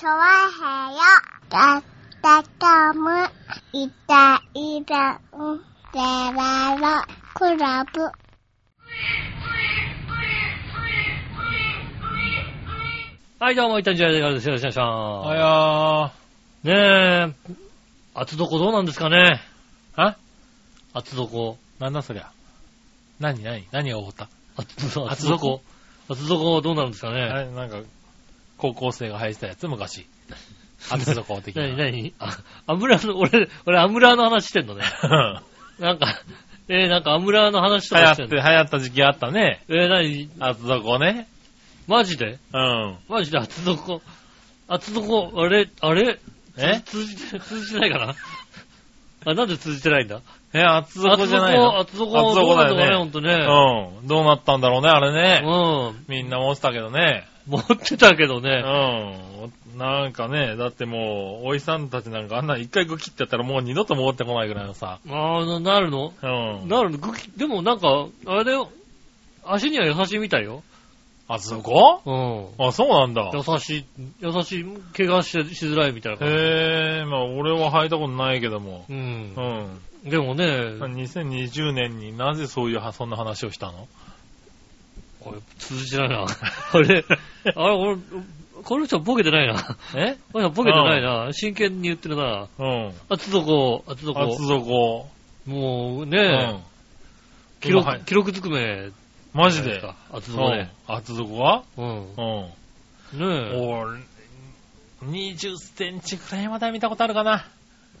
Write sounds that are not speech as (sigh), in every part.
チョワヘヨだったかむいたいたんでららクラブはい、どうも、いたんじゃないです。よろしくお願いしますあす。ねえ、厚底どうなんですかねやー。あ厚底。なんだそりゃ。何何何が起こった厚底。厚底厚底どうなるんですかあねれ、なんか、高校生が履いてたやつ、昔。厚底的な。(laughs) 何何？(laughs) あ、アムラーの、俺、俺アムラーの話してんのね。(laughs) なんか、えー、なんかアムラーの話と流行かしてって、流んの。行った時期あったね。えー、何？厚底ね。マジで？うん。マジで？厚底？厚底、あれ、あれ？え？通じて、通じてないかな？あ、なんで通じてないんだ？え、厚底じゃないの？厚底、厚底、厚底だよねどうなのかね、ほんとね。うん。どうなったんだろうね、あれね。うん。みんな思ってたけどね。(laughs) 持ってたけどうね。ん。なんかね、だってもう、おじさんたちなんかあんな一回グキってやったらもう二度と戻ってこないぐらいのさ。ああ、ななるの？うん。なるの？ぐきでもなんか、あれだよ。足には優しいみたいよ。厚底うん。あ、そうなんだ。優しい、優しい、怪我ししづらいみたいな感じ。へえ、まあ俺は履いたことないけども。う。うんん。でもね、2020年になぜそういうは、そんな話をしたの？これ通じてないな。(laughs) あれ、あれ、俺、この人ボケてないな。え？この人ボケてないな。真剣に言ってるな。うん。厚底、厚底。厚底。もううね、ん。記今はい録、記録ずくめ。マジで？厚底ね。うん。厚底は？うん。うん。ねえ。俺、20センチくらいまでは見たことあるかな。(laughs)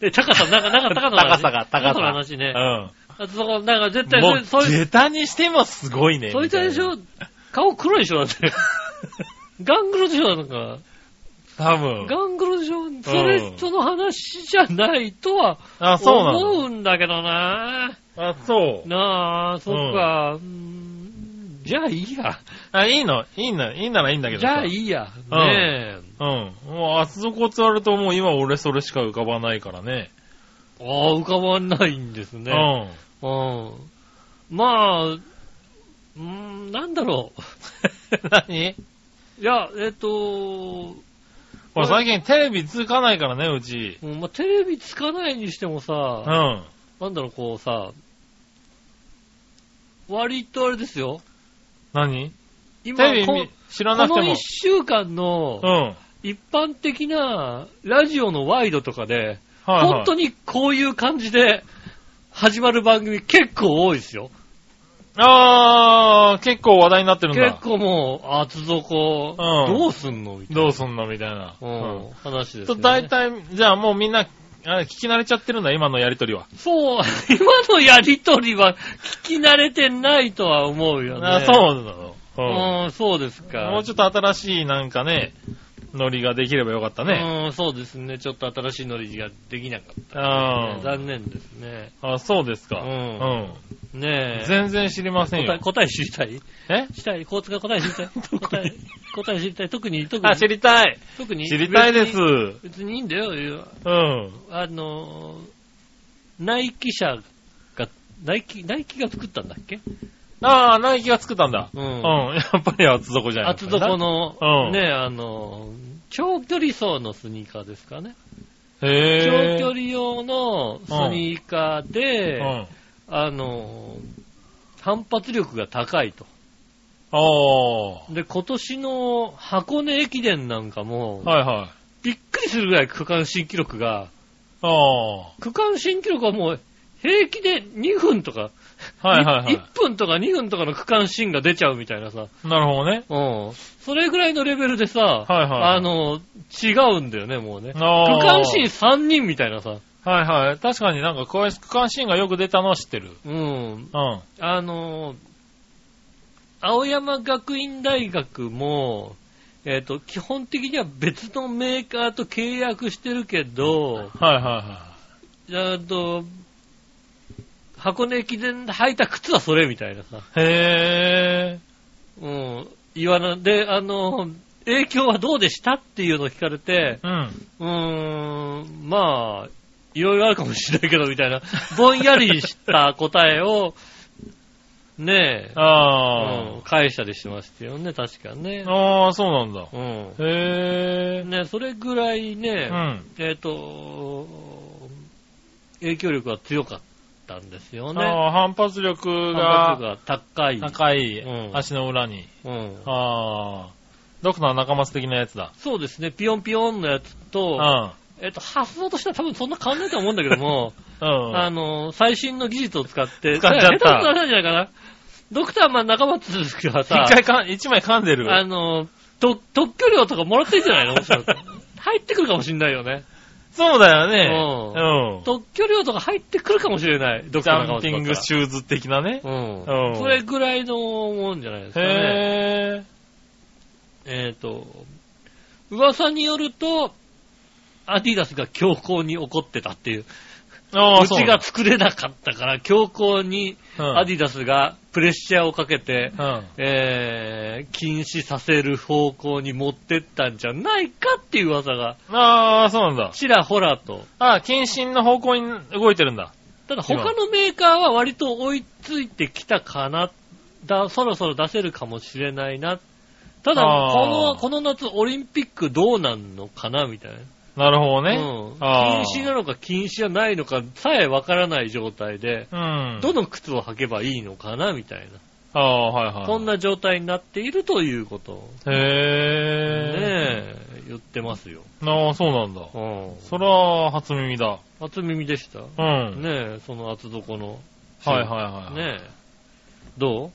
で高さ、なんか、なんか高さの話。(laughs) 高さが高さの話ね。う厚底、なんか絶対ん。もう、そ、そい、下駄にしてもすごいね。そいつあれでしょみ顔黒いでしょだって。(laughs) ガングロでしょなんか。たいな多分。ガングロでしょそれ、その話じゃないとはあ、そうなの思うんだけどなあ、そう。なあ、そっか。うーんじゃあいいや。あ、いいのいいのいいならいいんだけどじさ。ゃあいいや。うんねえ。うん。もう厚底るともう今俺それしか浮かばないからね。ああ、浮かばないんですね。うん。うん。まあ、うーん、なんだろ (laughs) 何？う。いや、えっと、ほら最近テレビつかないからね、うち。うんまあ、テレビつかないにしてもうさ、ん。なんだろう、こうさ、割とあれですよ。何？今、こテレビ見知らなくてもこの一。週間のうん。はい一般的なラジオのワイドとかで、はい。本当にこういう感じで始まる番組結構多いですよ。あー、結構話題になってるんだ。結構もう、厚底、うんどうすんの？みたいな。どうすんの？みたいな。うん、話ですよ、と、ね。大体、じゃあもうみんな、あれ聞き慣れちゃってるんだ、今のやりとりは。そう、(laughs) 今のやりとりは聞き慣れてないとは思うよね。あそうなの。うんうん、そうですか。もうちょっと新しいなんかね、ノリができればよかったね。うん、そうですね。ちょっと新しいノリができなかった、うん残念ですね。あ、そうですか。ううんん。ねえ。全然知りません答えよ。答え知りたい？え？知りたい？コーツが答え知りたい？(laughs) 答え、答え知りたい？特に、特に。あ、知りたい。特に？知りたいです。別に別にいいんだよ。うん。あの、ナイキ社が、ナイキ、ナイキが作ったんだっけ？ああ、ナイキが作ったんだ。ううんん。やっぱり厚底じゃない厚底。の、うんね、あの、長距離走のスニーカーですかね。へえ。長距離用のスニーカーで、うん。あの、反発力が高いと。あで、今年の箱根駅伝なんかも、あ。はいはい。びっくりするぐらい区間新記録が、ああ。区間新記録はもう平気で2分とか、はいはいはい1分とか2分とかの区間新が出ちゃうみたいなさ、なるほどね。うん。それぐらいのレベルでさ、はいはいあの、違うんだよね、もうね。区ああ。間新3人みたいなさ、はいはい。確かになんかこういう区間シーンがよく出たのは知ってる。うん。うん。あの、青山学院大学も、えっ、と、基本的には別のメーカーと契約してるけど、はいはいはえっと、箱根駅伝で履いた靴はそれみたいなさ。い。へえ。うん。言わな、で、あの、影響はどうでしたっていうのを聞かれて、うん。うーん、まあ、いろいろあるかもしれないけど、みたいな、ぼんやりした答えを、ねえ、あうん、返したりしましたよね、確かね。あ。ああ、そうなんだ。うん。へね、それぐらいね、うん。えっ、と、影響力が強かったんですよね。ああ、反発力反が発力が高い。高いうん足の裏に。うん。ああ、ドクター中松的なやつだ。そうですね、ピヨンピヨンのやつうと、ん。えっ、と、発想としては多分そんな変わんないと思うんだけども、(laughs) うん。あの、最新の技術を使って、使っちゃった下手な話なんじゃないかな。ドクターマン中松がさ、一回か、一枚噛んでる。あの、と特許料とかもらってんじゃないの？(laughs) 入ってくるかもしんないよね。そうだよね。ううん。特許料とか入ってくるかもしれない。ドクジャンピングシシューズ的なね。うん。うんそれぐらいのもんじゃないですかね。へえっ、と、噂によると、アディダスが強行に怒ってたっていう。ー。ああ、うちが作れなかったから、強行にうんアディダスがプレッシャーをかけて、うん。えー、禁止させる方向に持ってったんじゃないかっていう噂が、ああ、そうなんだ。ちらほらと。ああ、謹慎の方向に動いてるんだ。ただ他のメーカーは割と追いついてきたかな。だ、そろそろ出せるかもしれないな。ただ、この、この夏オリンピックどうなんのかなみたいな。なるほどね。うん。あー禁止なのか禁止じゃないのかさえわからない状態で、うん。どの靴を履けばいいのかなみたいな。ああ、はいはい。そん。な状態になっているということをへえ。ねえ、言ってますよ。ああ、そうなんだ。うん。それは初耳だ。初耳でした。うん。ねえ、その厚底の。はいはいはい。ねえ。ど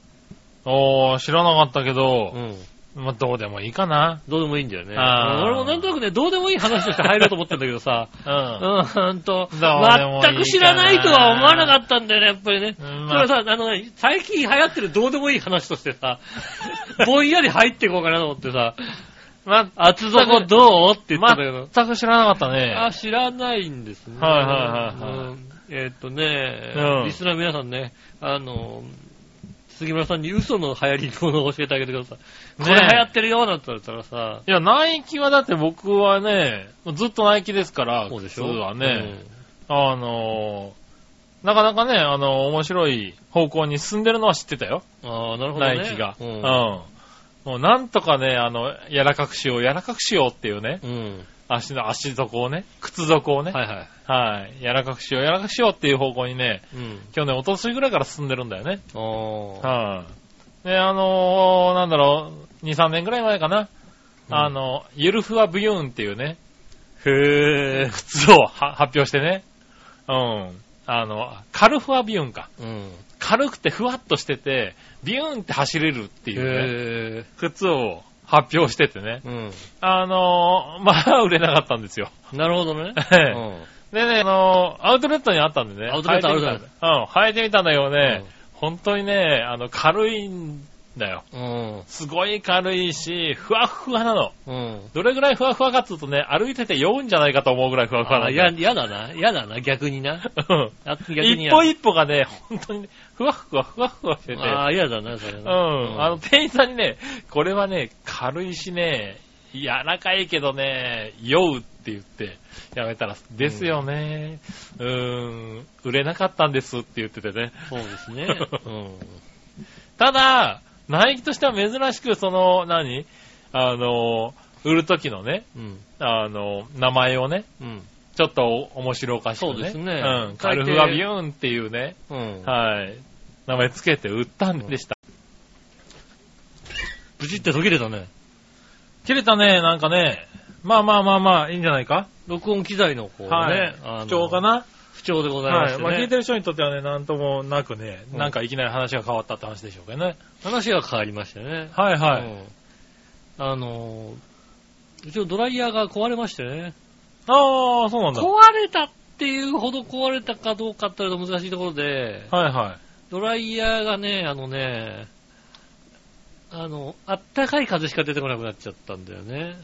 ああ、知らなかったけうどう、ん。まあ、どうでもいいかな。どうでもいいんだよね。俺もなんとなくね、どうでもいい話として入ろうと思ってんだけどさ、うん。うーんと、どうでもいいかな全く知らないとは思わなかったんだよね、やっぱりね。うんそれはさ、あのね、最近流行ってるどうでもいい話としてさ、(laughs) ぼんやり入っていこうかなと思ってさ、ま、厚底どう？って言ったんだけど。全く知らなかったね。あ、知らないんですね。はいはいはいはいうんえーっとね、うんリスナーの皆さんね、あの、杉村さんに嘘の流行りものを教えてあげてください。これね流行ってるよなんて言ったらさ、いや、ナイキはだって僕はね、ずっとナイキですから、そうでしょ？靴はね、あのー、なかなかね、あのー面白い方向に進んでるのは知ってたよ。うんああ、なるほどね。ナイキが。ううんん。もうなんとかね、あの、柔らかくしよう、柔らかくしようっていうね、うん。足の足底をね、靴底をね、はいはい。はい、柔らかくしよう、柔らかくしようっていう方向にね、うん。去年、おととしぐらいから進んでるんだよね。ああ。はい。で、あのーなんだろう、2、3年ぐらい前かな。うんあの、ゆるふわブユーンっていうね、へえ。靴をは発表してね。うん。あの、カルフワビューンか。うん。軽くてふわっとしてて、ビューンって走れるっていうね。靴を発表しててね。うん。あのーまあ、売れなかったんですよ。なるほどね。(laughs) でね、あのーアウトレットにあったんでね。アウトレット履いてみたあるじうん、履いてみたんだけどね、本当にね、あの、軽いんだよ。うん。すごい軽いし、ふわっふわなの。うん。どれぐらいふわふわかっつうとね、歩いてて酔うんじゃないかと思うぐらいふわふわなあや、んだよ。やだな。やだな、逆にな。(laughs) うんあ逆に一歩一歩がね、本当にね、ふわふわふわふわしてて。ああ、嫌だな、それうな。ん。あの、店員さんにね、これはね、軽いしね、柔らかいけどね、酔うって言って、やめたら、ですよね。うーん、売れなかったんですって言っててね。そうですね。(laughs) うん。ただ、ナイキとしては珍しく、その、何？あの、売る時のね、うん。あの、名前をね、うん。ちょっと面白おかしくね。そうですねうん。カルフワビューンっていうね、うん。はい。名前つけて売ったんでした。ブチって途切れたね。切れたね、なんかね。まあまあまあまあ、いいんじゃないか？録音機材の方ね。はいあの不調かな？不調でございまはい。してまあ聞いね。てる人にとってはね、なんともなくね、うんなんかいきなり話が変わったって話でしょうけどね。話が変わりましてね。はいはい。うんあの、うちのドライヤーが壊れましてね。ああ、そうなんだ。壊れたっていうほど壊れたかどうかって言うと難しいところで、はいはい。ドライヤーがね、あのね、あの、あったかい風しか出てこなくなっちゃったんだよね。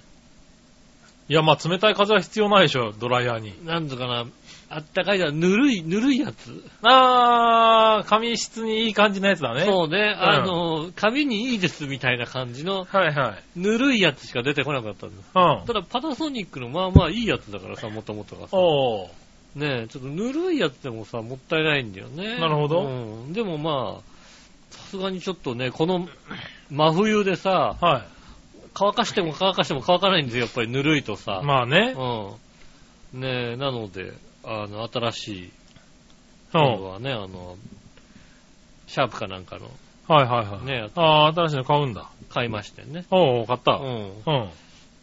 いや、まあ冷たい風は必要ないでしょ、ドライヤーに。なんとかな、あったかいだ、ぬるい、ぬるいやつ。あー、髪質にいい感じのやつだね。そうね、あの、髪にいいですみたいな感じの、はいはい。ぬるいやつしか出てこなかったんだ。うんた。だパナソニックのまあまあいいやつだからさ、もともとがさ。おー。ねえ、ちょっとぬるいやつでもさ、もったいないんだよね。なるほどうん。でもまあ、さすがにちょっとね、この真冬でさ、はい。乾かしても乾かしても乾かないんですよ、やっぱりぬるいとさ。まあね。うん。ねえ、なので、あの、新しい、うん。今度はね、あの、シャープかなんかの、はいはいはい。ねああ、新しいの買うんだ。買いましてね。おう、買った。ううん。ん。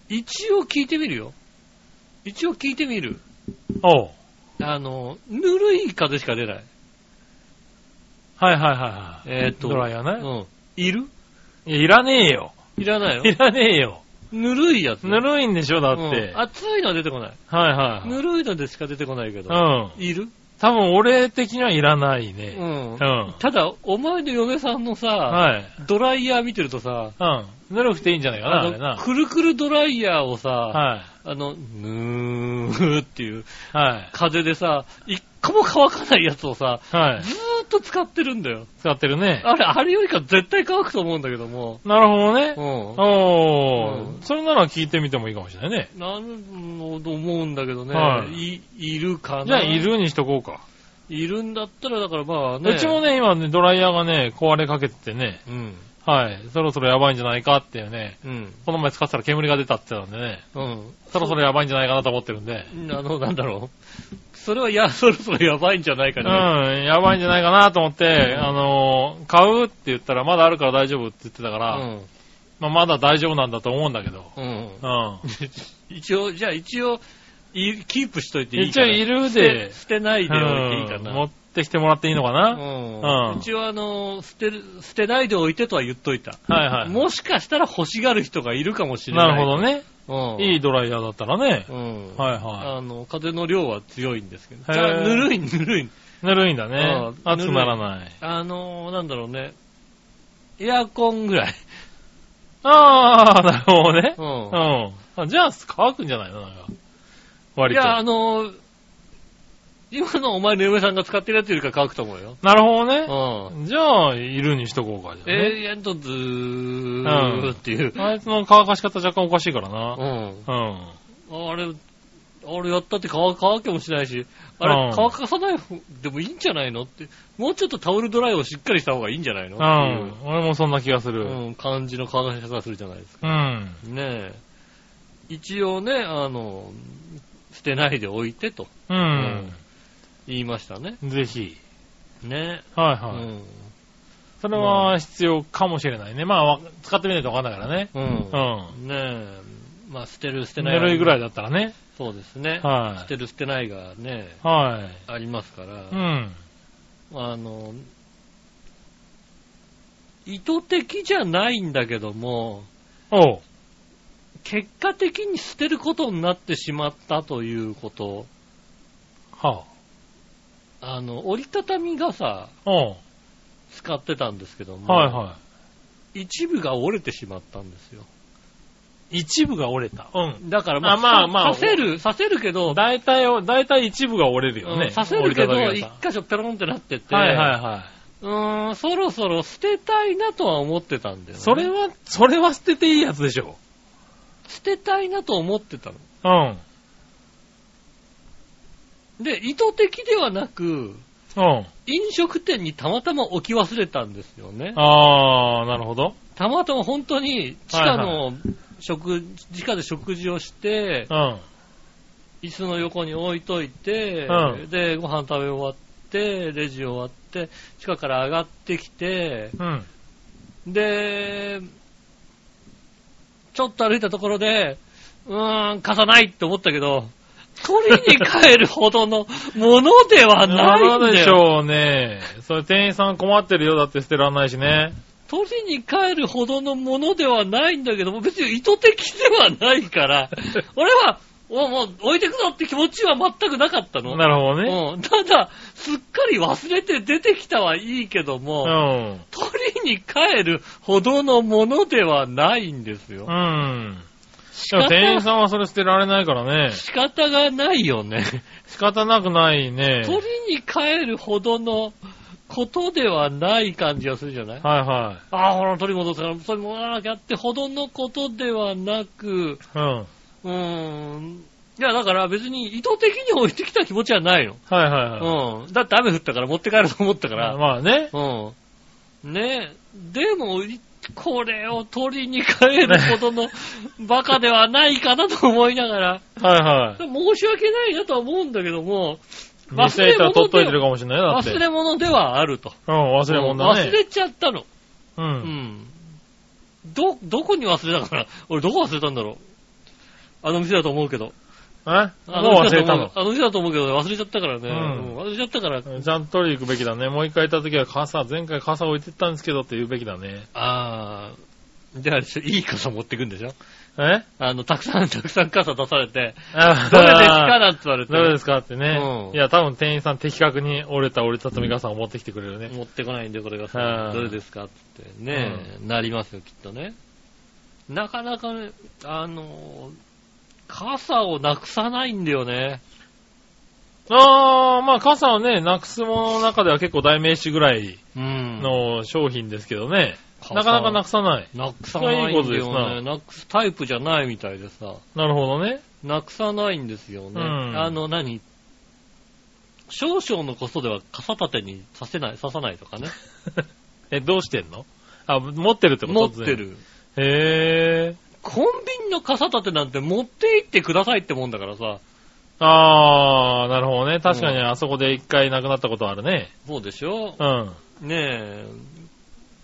一応聞いてみるよ。一応聞いてみる。おう。あの、ぬるい風しか出ない。はいはいはいはい。えーっと。ドライヤーね。うん。いる？いや、いらねえよ。いらないよ。いらねえよ。ぬるいやつ。ぬるいんでしょ、だって。うん熱いのは出てこない。はいはいはい。ぬるいのでしか出てこないけど。うん。いる？多分俺的にはいらないうね。んう。ん。ただ、お前の嫁さんのさ、はい。ドライヤー見てるとさ、うん。ぬるくていいんじゃないかな、ああれなの、。くるくるドライヤーをさ、はい。あの、ぬーっていうはい。風でさ、一個も乾かないやつをさ、はい。ずーっと使ってるんだよ。使ってるね。あれ、あれよりか絶対乾くと思うんだけども。なるほどねう。ん。うんおー。それなら聞いてみてもいいかもしれないね。なると思うんだけどね。はいい、いるかな？じゃあ、いるにしとこうか。いるんだったら、だからまあね。うちもね、今ね、ドライヤーがね、壊れかけててね、うん。はい。そろそろやばいんじゃないかっていうね、うん。この前使ってたら煙が出たって言ってたんでね、うん。そろそろやばいんじゃないかなと思ってるんで、あの、なんだろう。それは、や、(laughs) そろそろやばいんじゃないかうん、ね。やばいんじゃないかなと思って、あのー、買うって言ったらまだあるから大丈夫って言ってたから、うん。まあ、まだ大丈夫なんだと思うんだけど、うん。うん。(laughs) 一応、じゃあ一応、いキープしといていいかな。一応いるで、捨てないでおいていいかうん。ってきてもらっていいのかな、うんうん一応あの、捨てる、捨てないでおいてとは言っといた。はいはい。もしかしたら欲しがる人がいるかもしれな。ないるほど。ね。うん。いいドライヤーだったらね。うん。はいはあの、風の量は強いんですけど。じゃあぬるいぬるい。い。ぬるいんだねうん。熱くならない。あの、なんだろうね。エアコンぐらい。あー、なるほどね。う。うんん。あじゃあ、乾くんじゃないの？なんか。い割と。や、あの、今のお前の嫁さんが使ってるやつよりか乾くと思うよ。なるほどね。うん。じゃあ、いるにしとこうか、じゃあね。永遠とずーっていう。あいつの乾かし方若干おかしいからうな。ん。うん。あれ、あれやったって乾乾けもしないし、あれうん乾かさない方でもいいんじゃないのって、もうちょっとタオルドライをしっかりした方がいいんじゃないのうん。俺もそんな気がする。うん、感じの乾かし方するじゃないですか。うん。ねえ。一応ね、あの、捨てないでおいてとうん。言いましたね。ぜひ。ねえ。はいはい。それは必要かもしれないね。まあわ、使ってみないとわかんないからね。うん。ううん。ねえ。まあ、捨てる、捨てん。ない。ぬるいぐらいだ。だったらね。そうですね。はい捨てる、捨てないがね、はい。ありますから。うん。あの、意図的じゃないんだけども、おう。結果的に捨てることになってしまったということ、はあの、折りたたみ傘。使ってたんですけども、はいは一部が折れてしまったんですよ。い。一部が折れた。うん。だからまあ、あまあまあさせる、させるけど、大体を、大体一部が折れるよね。うんさせるけど、一箇所ペロンってなってて、傘はいはいはい。うーん、そろそろ捨てたいなとは思ってたんだよね。それは、それは捨てていいやつでしょ。捨てたいなと思ってたの。うん。で、意図的ではなく、うん。飲食店にたまたま置き忘れたんですよね。あー、なるほど。たまたま本当に地下の食、地下で食事をしてう、ん。椅子の横に置いといて、うんで、ご飯食べ終わって、レジ終わって、地下から上がってきて、うん。で、ちょっと歩いたところで、うーん、貸さないって思ったけど、取りに帰るほどのものではないんだよ。でしょうね。それ店員さん困ってるよ。だって捨てらんないしね。取りに帰るほどのものではないんだけども、別に意図的ではないから、(laughs) 俺は、おもう置いてくぞって気持ちは全くなかったの。なるほどね。うん、ただ、すっかり忘れて出てきたはいいけどうも、ん。取りに帰るほどのものではないんですよ。うん。も店員方さんはそれ捨てられないからね。仕方がないよね。仕方なくないね。取りに帰るほどのことではない感じがするじゃない？はいはああ、ほら、取り戻すから、取り戻さなきゃってほどのことではなく、い。うん。うーん。いや、だから別に意図的に置いてきた気持ちはないの。はいはいはい。うん。だって雨降ったから持って帰ると思ったから。まあね。うん。ねでも、いこれを取りに帰るほどのバカではないかなと思いながら、はいはい。申し訳ないなとは思うんだけども、店行ったら取っといてるかもしれないよ、だって。忘れ物ではあると。うん、忘れ物だね。忘れちゃったの。う。うんん。ど、どこに忘れたかな？俺どこ忘れたんだろう？あの店だと思うけど。え？あもう忘れたの？あの店だと思うけど忘れちゃったからね。うんうん忘れちゃったから。ちゃんと取りに行くべきだね。もう一回行った時は傘、前回傘置いてったんですけどって言うべきだね。あー。じゃあ、いい傘持ってくんでしょ？え？あの、たくさん、たくさん傘出されて、あどれですかなんて言われて。どれですかってね。うんいや、多分店員さん的確に折れた折りたたみ傘を持ってきてくれるね。持ってこないんで、これがうさ、んどれですかってね、なりますよ、きっとね。なかなかね、あの、傘をなくさないんだよね。あー、まあ傘はね、なくすものの中では結構代名詞ぐらいうん。の商品ですけどね。傘なかなかなくさない。なくさないんだよなね。なくすタイプじゃないみたいでさ、なるほどね。なくさないんですよね。うんあの、何？少々のことでは傘立てに刺せない、刺さないとかね。(laughs) え、どうしてんの？あ、持ってるってこと？持って。る。へー。コンビニの傘立てなんて持って行ってくださいってもんだからさ。あー、なるほどね。確かにあそこで一回なくなったことあるね。そうでしょ？うん。ねえ。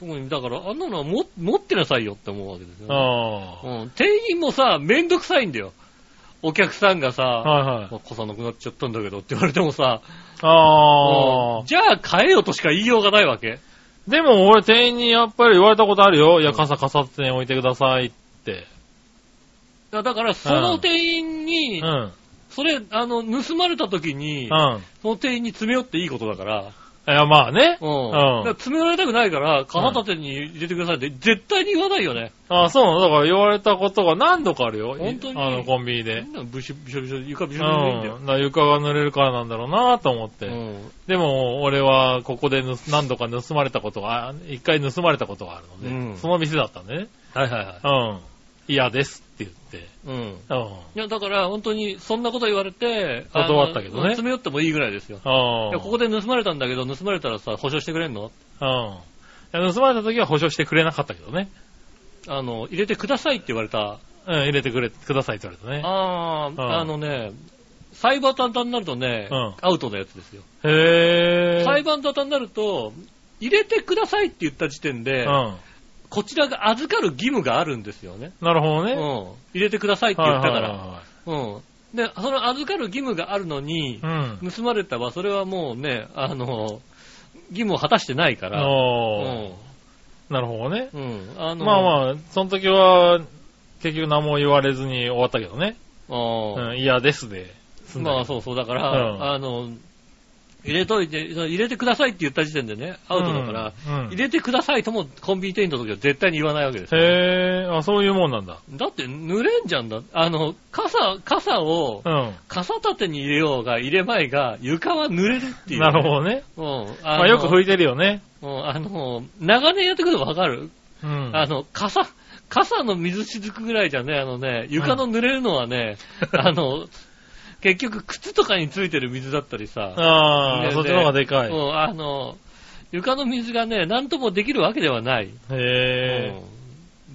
特に、だから、あんなのはも持ってなさいよって思うわけですよ、ね。あうん。店員もさ、めんどくさいんだよ。お客さんがさ、ー。はいはい。まあ傘なくなっちゃったんだけどって言われてもさ、あー。うんじゃあ買えよとしか言いようがないわけ。でも俺店員にやっぱり言われたことあるよ。いや、傘傘って置いてくださいって。だから、その店員に、うん。それ、あの、盗まれた時に、うん。その店員に詰め寄っていいことだから、いや、まあね。うん。うん詰められたくないから、傘立てに入れてくださいって絶対に言わないよね。あそうなのだから言われたことが何度かあるよ。本当に？あの、コンビニでそ。んなブシュブシュブシュ、床ビうん。シュビシュでいいんだよ。だから床が濡れるからなんだろうなと思って。うん。でも、俺はここでぬ何度か盗まれたことが、あ一回盗まれたことがあるので、うんその店だったんでね。はいはいはい。うん。嫌ですって言って。うん。うん。いや、だから、本当に、そんなこと言われて、断ったけどね詰め寄ってもいいぐらいですよ。あいや、ここで盗まれたんだけど、盗まれたらさ、保証してくれんの？うん。いや盗まれた時は保証してくれなかったけどね。あの、入れてくださいって言われた。うん、入れてくれ、くださいって言われたね。あー、うんあのね、裁判沙汰になるとね、うんアウトのやつですよ。へー。裁判沙汰になると、入れてくださいって言った時点で、うん。こちらが預かる義務があるんですよね。なるほどね。うん。入れてくださいって言ったから。はうん。で、その預かる義務があるのに。うん。盗まれたは、それはもうね、あの、義務を果たしてないから、うん。なるほどね。うん。あの、まあまあ、その時は、結局何も言われずに終わったけどね。あーうん、嫌ですで。まあそうそう、だから、うんあの、入れといて、入れてくださいって言った時点でね、アウトだから、うんうん入れてくださいともコンビニ店員の時は絶対に言わないわけですよ。へー、あ、そういうもんなんだ。だって濡れんじゃんだ。あの、傘、傘をう、ん。傘立てに入れようが入れまいが、床は濡れるっていう、なるほどね。ど。うん。あのまあよく拭いてるよね。うんあの、長年やってくるとわかる、うん。あの、傘、傘の水雫ぐらいじゃね、あのね、床の濡れるのはね、(laughs) あの、結局靴とかについてる水だったりさ、ああ、ねそっちの方がでかい。へうん、あの、床の水がね、なんともできるわけではない。え、うん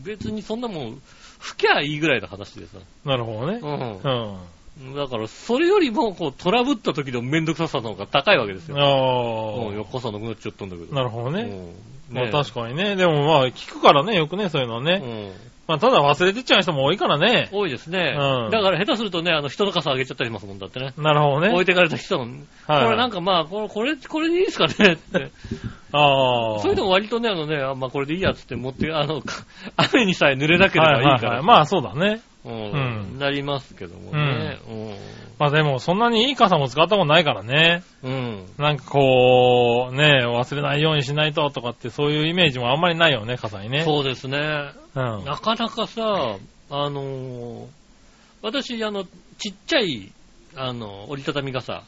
別にそんなもん、吹きゃいいぐらいの話でさ。なるほどね。ううん。ん。だから、それよりも、こう、トラブった時のめんどくささの方が高いわけですよ。うん、あよっこさなくなっちゃったんだけど。あ、なるほどね。うんまあ確かにね。でもまあ聞くからね、よくね、そういうのはね。うん。まあただ忘れてっちゃう人も多いからね。多いですね。うんだから下手するとね、あの、人の傘あげちゃったりしますもんだってね。なるほどね。置いてかれた人も、はいこれなんかまあ、これ、これ、これでいいですかねって。ああ。それでも割とね、あのね、あまあこれでいいやつって持って、あの、か (laughs) 雨にさえ濡れなければいいから。はいはいはい。まあそうだね。うんうんなりますけどもね。まあでもそんなにいい傘も使ったことないからね。うん。うん。なんかこう、ね、忘れないようにしないととかってそういうイメージもあんまりないよね、傘にね。そうですね。うん。なかなかさ、あのー私、あの、ちっちゃい、あの、折りたたみ傘、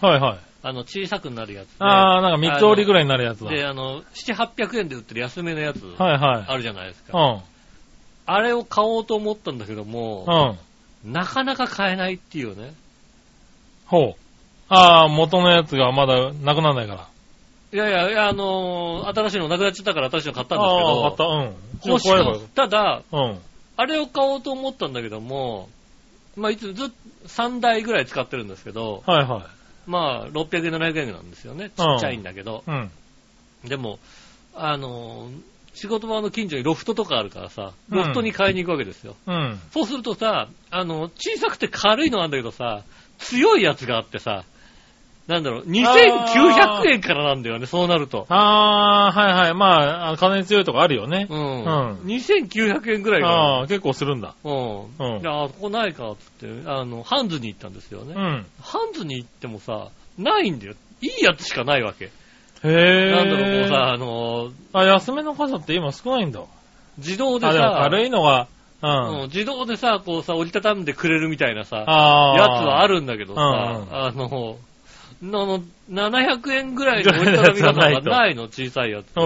はいはい。あの、小さくなるやつ、ね。ああ、なんか三つ折りぐらいになるやつだ。で、あの、7、800円で売ってる安めのやつ、はいはい。あるじゃないですか。うん。あれを買おうと思ったんだけども、うん。なかなか買えないっていうね。ほう。ああ、元のやつがまだなくならないから。いやいやいや、あのー新しいのなくなっちゃったから新しいの買ったんですああ、買った。けど、うん。欲しかっただ、うん。あれを買おうと思ったんだけども、まあ、いつずっと3台ぐらい使ってるんですけど、はいはい。まあ、600円、700円なんですよね。ちっちゃいんだけど。うん。でも、あのー仕事場の近所にロフトとかあるからさ、うんロフトに買いに行くわけですよ。うん。そうするとさ、あの、小さくて軽いのなんだけどさ、強いやつがあってさ、なんだろう、2900円からなんだよね、そうなると。ああ、はいはい。まああの、金強いとこあるよね。うん。うん2900円ぐらいあが。あ、結構するんだ。うん。うんいや、ここないか、つって、あの、ハンズに行ったんですよね。うん。ハンズに行ってもさ、ないんだよ。いいやつしかないわけ。へえ。なんだろう、こうさ、あの、あ、安めの傘って今少ないんだ。自動でさ、軽いのが、ううんん。自動でさ、こうさ、折りたたんでくれるみたいなさ。やつはあるんだけどさ、うんあの、のの700円ぐらいの折りたたみ傘がないの、(laughs) 小さいやつが。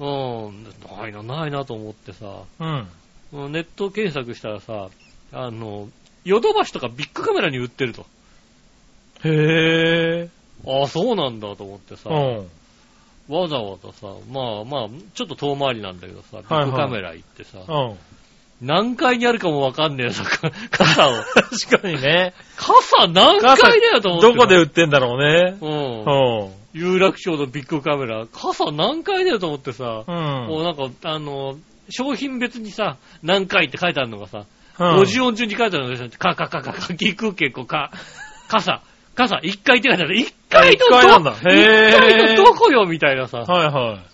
うん、ないな、ないなと思ってさ、うん。うんネット検索したらさ、あの、ヨドバシとかビッグカメラに売ってると。へえ。ああ、そうなんだと思ってさ、うん。わざわざさ、まあまあ、ちょっと遠回りなんだけどさ、ビはいッグカメラ行ってさ、うん。何階にあるかもわかんねえさ、(laughs) 傘を。確かにね。傘何階だよと思って。どこで売ってんだろうね。うん。うん。有楽町のビッグカメラ、傘何階だよと思ってさ、う。もうんなんか、あの、商品別にさ、何回って書いてあるのがさ、うん50音順に書いてあるのがさ、か、か、か、か、か、きくけこ、か、傘、傘、1回って書いてある。1回と一回なんだど、へー一回とどこよみたいなさ、はいはい。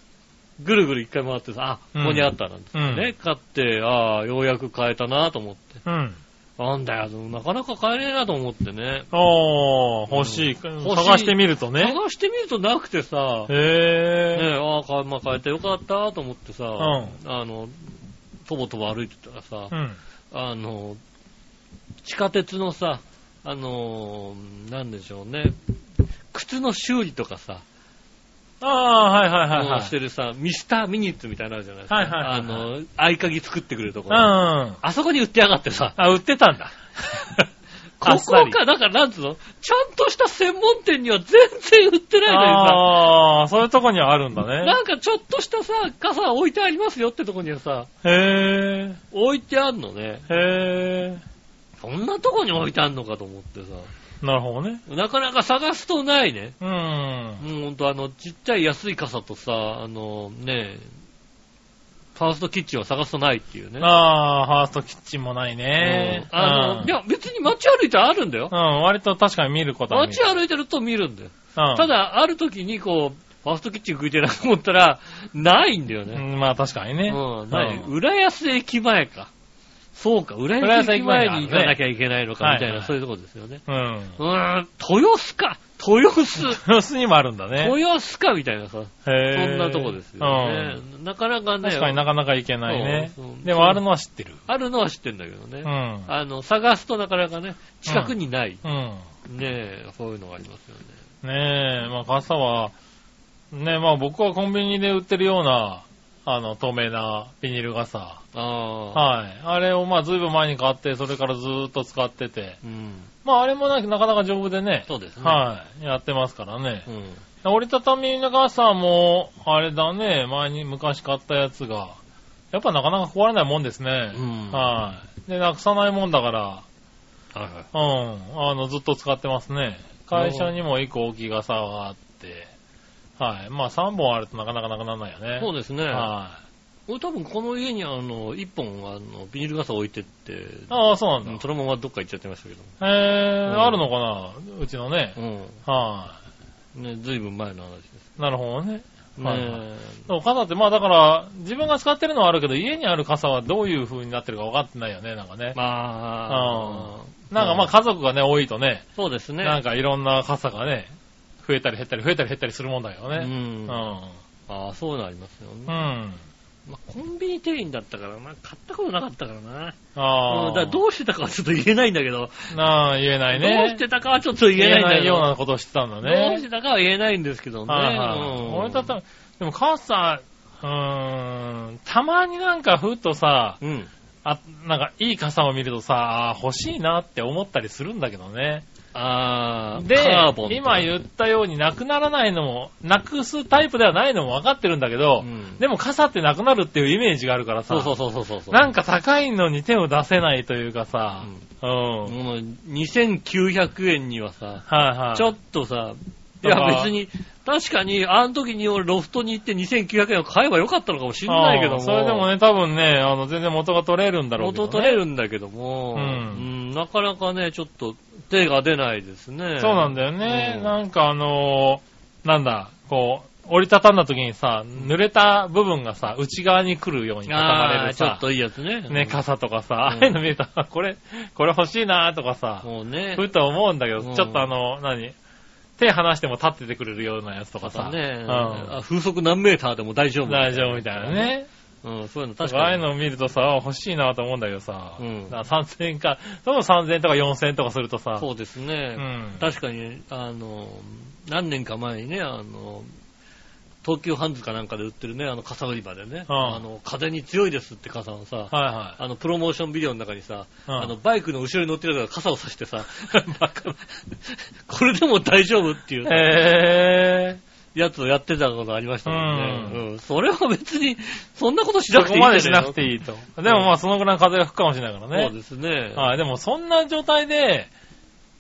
ぐるぐる1回回ってさ、あ、ここにあったなんてね、買って、ああ、ようやく買えたなと思って。うん。なんだよ、なかなか買えねえなと思ってね。おー、欲しい。うん探してみるとね。探してみるとなくてさ、ねへえ、ああ、かまあ、買えてよかったと思ってさ、んあの、とぼとぼ歩いてたらさぇ、うん。あの、地下鉄のさ、あの、なんでしょうね、靴の修理とかさ、ああ、はいはいはいはい。してるさ、ミスターミニッツみたいなのあるじゃないですか。はいはいはいはいあの、合鍵作ってくれるとこうん。ろ。あ、あそこに売ってやがってさ、売ってたんだ。あ (laughs) ここか、だからなんつうの？ちゃんとした専門店には全然売ってないのにさ、ああ、そういうとこにはあるんだね。なんかちょっとしたさ、傘置いてありますよってとこにはさ、へ置いてあんのね。へそんなとこに置いてあんのかと思ってさ。なるほどね。なかなか探すとないね。うん。もうほんとあの、ちっちゃい安い傘とさ、あの、ねファーストキッチンを探すとないっていうね。ああ、ファーストキッチンもないね。うんあの、うんいや、別に街歩いてあるんだよう。ん、割と確かに見ることは見る。街歩いてると見るんだよ。うんただ、ある時にこう、ファーストキッチン食いてえなと思ったら、ないんだよね。うん、まあ確かにね。うん、ない。うん浦安駅前か。そうか、浦安駅前に行かなきゃいけないのか、みたいな、はいはいそういうとこですよね。うん。うーん、豊洲か豊洲豊洲にもあるんだね。豊洲かみたいなさ、へそぇんなとこですよね。なかなかね、確かになかなか行けないね。でもあるのは知ってる。あるのは知ってんだけどね。うん。あの、探すとなかなかね、近くにない。うん。ねえ、そういうのがありますよね。ねえ、まあ傘は、ねえ、まあ僕はコンビニで売ってるような、あの、透明なビニール傘。ああ。はい。あれをまあずいぶん前に買って、それからずーっと使ってて。うん。まああれもななかなか丈夫でね。そうですね。はい。やってますからねう。ん。折りたたみの傘も、あれだね、前に昔買ったやつが、やっぱなかなか壊れないもんですね。うんはい。で、なくさないもんだから、はいはい。うん。あの、ずっと使ってますね。会社にも一個大きい傘があって、はい。まあ3本あるとなかなかなくならないよね。そうですね。は俺多分この家にあの、一本あの、ビニール傘置いてって、い。ああ、そうなんだ。うんそのままどっか行っちゃってましたけど。へえ、うんあるのかなうちのね。うはん。ね、ずいぶん前の話です。い。なるほどね。はいね傘って、まあだから、自分が使ってるのはあるけど、家にある傘はどういう風になってるか分かってないよね、なんかね。まあ、なんかまあ家族がね、多いとね、そうですね。なんかいろんな傘がね、増えたり減ったり増えたり減ったりするもんだようね。ん。うん。ああ、そういうのありますよね。うん。まあ、コンビニ店員だったからな、買ったことなかったからな。ああ。うんだからどうしてたかはちょっと言えないんだけど、なあ、言えないね。どうしてたかはちょっと言えないんだけど、ようなことをしてたんだどうねし。てたかは言えないんですけどね。はいはい。うん俺だったら、でも傘、うーん、たまになんかふっとさ、うん。あ、なんかいい傘を見るとさ、欲しいなって思ったりするんだけどね。あー、でカーボン、今言ったようになくならないのも、なくすタイプではないのも分かってるんだけど、うんでも傘ってなくなるっていうイメージがあるからさ、そうそうそうそうそう。なんか高いのに手を出せないというかさ、うん。もう2900円にはさ、はいはい。ちょっとさ、いだからや別に、確かに、あの時に俺ロフトに行って2900円を買えばよかったのかもしんないけども。あーそれでもね、多分ね、あの、全然元が取れるんだろうけど、ね。元取れるんだけども、うんうんなかなかね、ちょっと手が出ないですね。そうなんだよね。うんなんかあのーなんだ、こう、折りたたんだ時にさ、濡れた部分がさ、内側に来るように畳まれるさ、ちょっといいやつね。ね、傘とかさ、ああうんいうの見ると、あこれ、これ欲しいなとかさ、もうね。ふと思うんだけど、うんちょっとあの、何手離しても立っててくれるようなやつとかさ、ね、うんあ風速何メーターでも大丈夫。大丈夫みたいな。ね。うん、そういうの確確かに。かああいうのを見るとさ、あ欲しいなと思うんだけどさ、うん。だから3000円か、その3000円とか4000円とかするとさ、そうですね。うん。確かに、あの、何年か前にね、あの、東急ハンズかなんかで売ってるね、あの傘売り場でね、うん。あの、風に強いですって傘をさ、はいはあの、プロモーションビデオの中にさ、うん。あの、バイクの後ろに乗ってるから傘を差してさ、(laughs) これでも大丈夫っていい。う。へやつをやってたことありましたもんね。ううん。それは別に、そんなことしー。なくていいそこまでしなくいていいと。でもまあそのぐらいの風が吹くかもしれないからね。そうですね。はい、でもそんな状態で、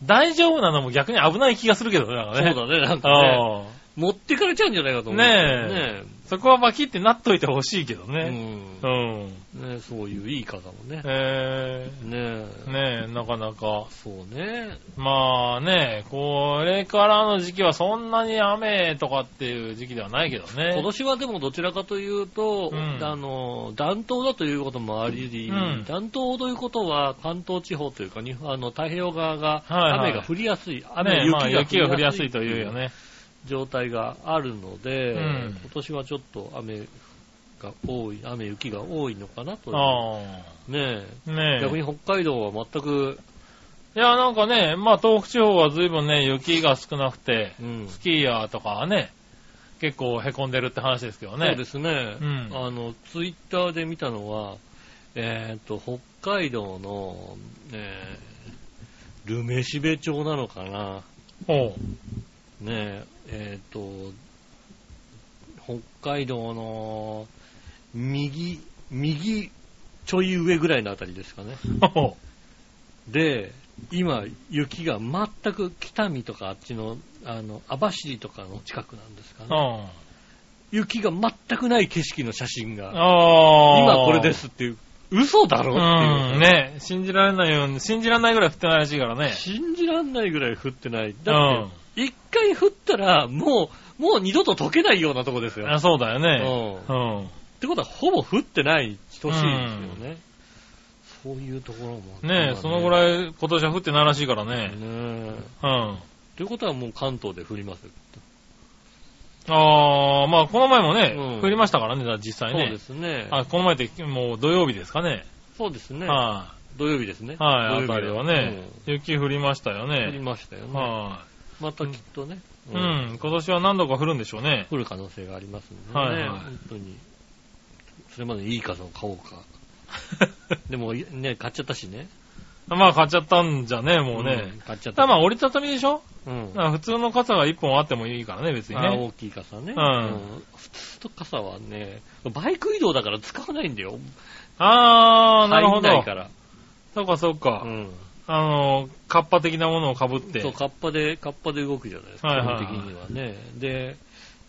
大丈夫なのも逆に危ない気がするけどね、ね。そうだね、なんかね。持ってかれちゃうんじゃないかと思う。ねそこはバキってなっといてほしいけどえ。ね。う。うんん。ねそういういい傘もね。えねえ。ー、ねえ、なかなか。そうね。まあね、これからの時期はそんなに雨とかっていう時期ではないけどね。今年はでもどちらかというと、うんあの、暖冬だということもあり、うん暖冬ということは関東地方というか、にあの太平洋側がはいはい雨が降りやすい、雨、ねえ、まあ雪が降りやすいとというよね。状態があるので、うん今年はちょっと雨が多い、雨、雪が多いのかなとねあ。ねえ。え。逆に北海道は全く、いや、なんかね、まあ東北地方は随分ね、雪が少なくて、うん。スキーヤーとかはね、結構凹んでるって話ですけどね。そうですね。うんあの、ツイッターで見たのは、えっ、と、北海道の、えー、ルメシベ町なのかな。ほねえ、えっ、と、北海道の、右、右、ちょい上ぐらいのあたりですかね。(laughs) で、今、雪が全く北見とかあっちの、あの、網走とかの近くなんですかね。ん。雪が全くない景色の写真が。今これですっていう、嘘だろっていう。うん、ね、信じられないように、信じられないぐらい降ってないらしいからね。信じらんないぐらい降ってない。うだんって、一回降ったら、もう、もう二度と溶けないようなとこですよ。あそうだようね。ん。うん。ってことは、ほぼ降ってない、等しいですよね。そういうところもあってねそのぐい。らい今年は降ってないらしいからね。ねえ。うん。ということはもう関東で降ります。ああ、まあこの前もね、うん降りましたからね、実際ね。そうですね。あ、この前ってもう土曜日ですかね。そうですね。は土曜日ですね。い。はい、あたりはね、雪降りましたようん降りね。ましたよね。はまたきっとね。い。うん、今年は何度か降るんでしょうね。降る可能性がありますのでね。はいはい本当に。それまでいい傘を買おうか。(laughs) でもね、買っちゃったしね。まあ買っちゃったんじゃね、もうね。ん買っちゃったまあ折りたたみでしょ？うん。普通の傘が1本あってもいいからね、別にね。あ大きい傘ね。うん普通の傘はね、バイク移動だから使わないんだよ。あー、なるほどない。から。そうかそうか。うん。あの、カッパ的なものをかぶって。そう、カッパで、カッパで動くじゃないですか。はいはいはい基本的にはね。で、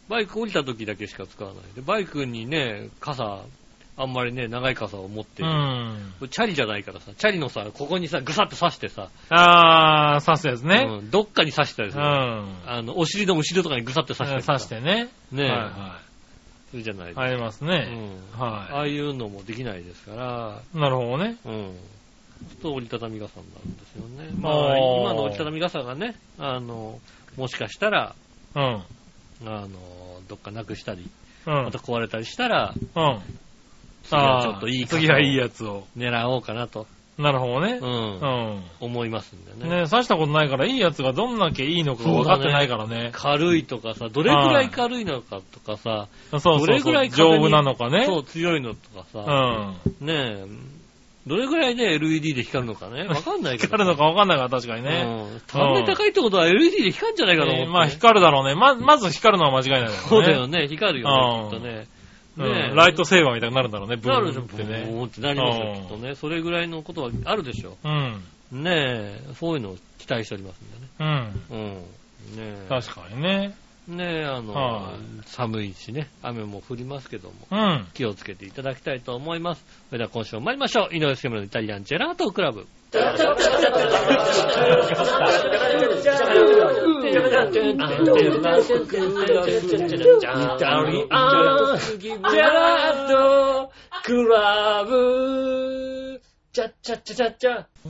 バイク降りた時だけしか使わない。で、バイクにね、傘、あんまりね、長い傘を持ってうる。ん。チャリじゃないからさ、チャリのさ、ここにさ、ぐさっと刺してさ、あー、刺すやつね。うんどっかに刺したりする。うん。あの、お尻の後ろとかにぐさって刺したり刺してね。ね、はいはするじゃないですい。か。ありますうね。ん。あはあいうのもできないですから、い。なるほどね。うん。と折りたたみ傘になるんですよね。まあ今の折りたたみ傘がね、あの、もしかしたら、うん。あの、どっかなくしたり、うん。また壊れたりしたら、うん。次はあーちょっといい次はいいやつを。狙おうかなと、なるほどねう。ん、うん。思いますんでね。ね刺したことないから、いいやつがどんだけいいのかが分かってないからね。軽いとかさ、どれくらい軽いのかとかさ、そうそうそう。どれぐらい丈夫なのかね。そう、強いのとかうさ、ん。ねえ、どれぐらいね、LED で光るのかね、わかんないけど。光るのかわかんないから確かにね。うん。単値高いってことは LED で光るんじゃないかと思って、えーまあ光るだろうね。ま、まず光るのは間違いないだろうね。そうだよね、光るよね、きっとね。うんライトセーバーみたいになるんだろうね、ブーンってね。ボーンってなりますよ、うんきっとね。それぐらいのことはあるでしょうん。う。ねえ、そういうのを期待しておりますんでね。うん。うん。ねえ。確かにね。ねえ、あの、はい寒いしね、雨も降りますけども、うん。気をつけていただきたいと思います。それでは今週も参りましょう。井上杉村のイタリアンジェラートクラブ。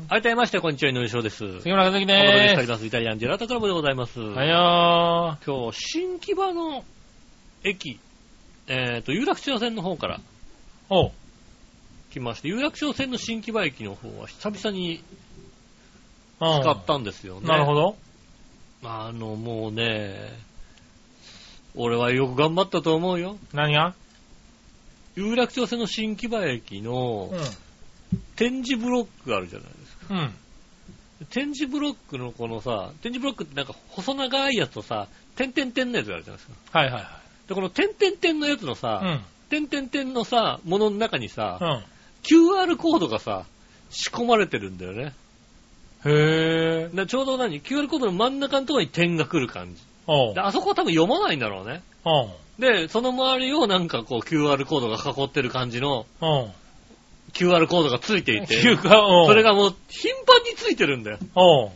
改めまして、こんにちは、井上翔です。お杉村和樹届けしておでります。イタリアンジェラートクラブでございます。す。はいよ今日、新木場の駅、えっ、と、有楽町線の方からー。おう。来まして、有楽町線の新木場駅の方は久々にうん使ったんですよね。なるほど。あの、もうね、俺はよく頑張ったと思うよ。何が？有楽町線の新木場駅の展示ブロックあるじゃないですか。うん。うん。展示ブロックのこのさ、展示ブロックってなんか細長いやつとさ、点々点のやつがあるじゃないですか。はいはいで、この点々点のやつのさ、はい。点々点のさ、ものの中にさ、うん。うん。QR コードがさ、仕込まれてるんだよね。へー。でちょうど何 ?QR コードの真ん中のところに点が来る感じ。あそこは多分読まないんだろうね。で、その周りをなんかこう QR コードが囲ってる感じの。QR コードがついていて。それがもう頻繁についてるんだよ。おう。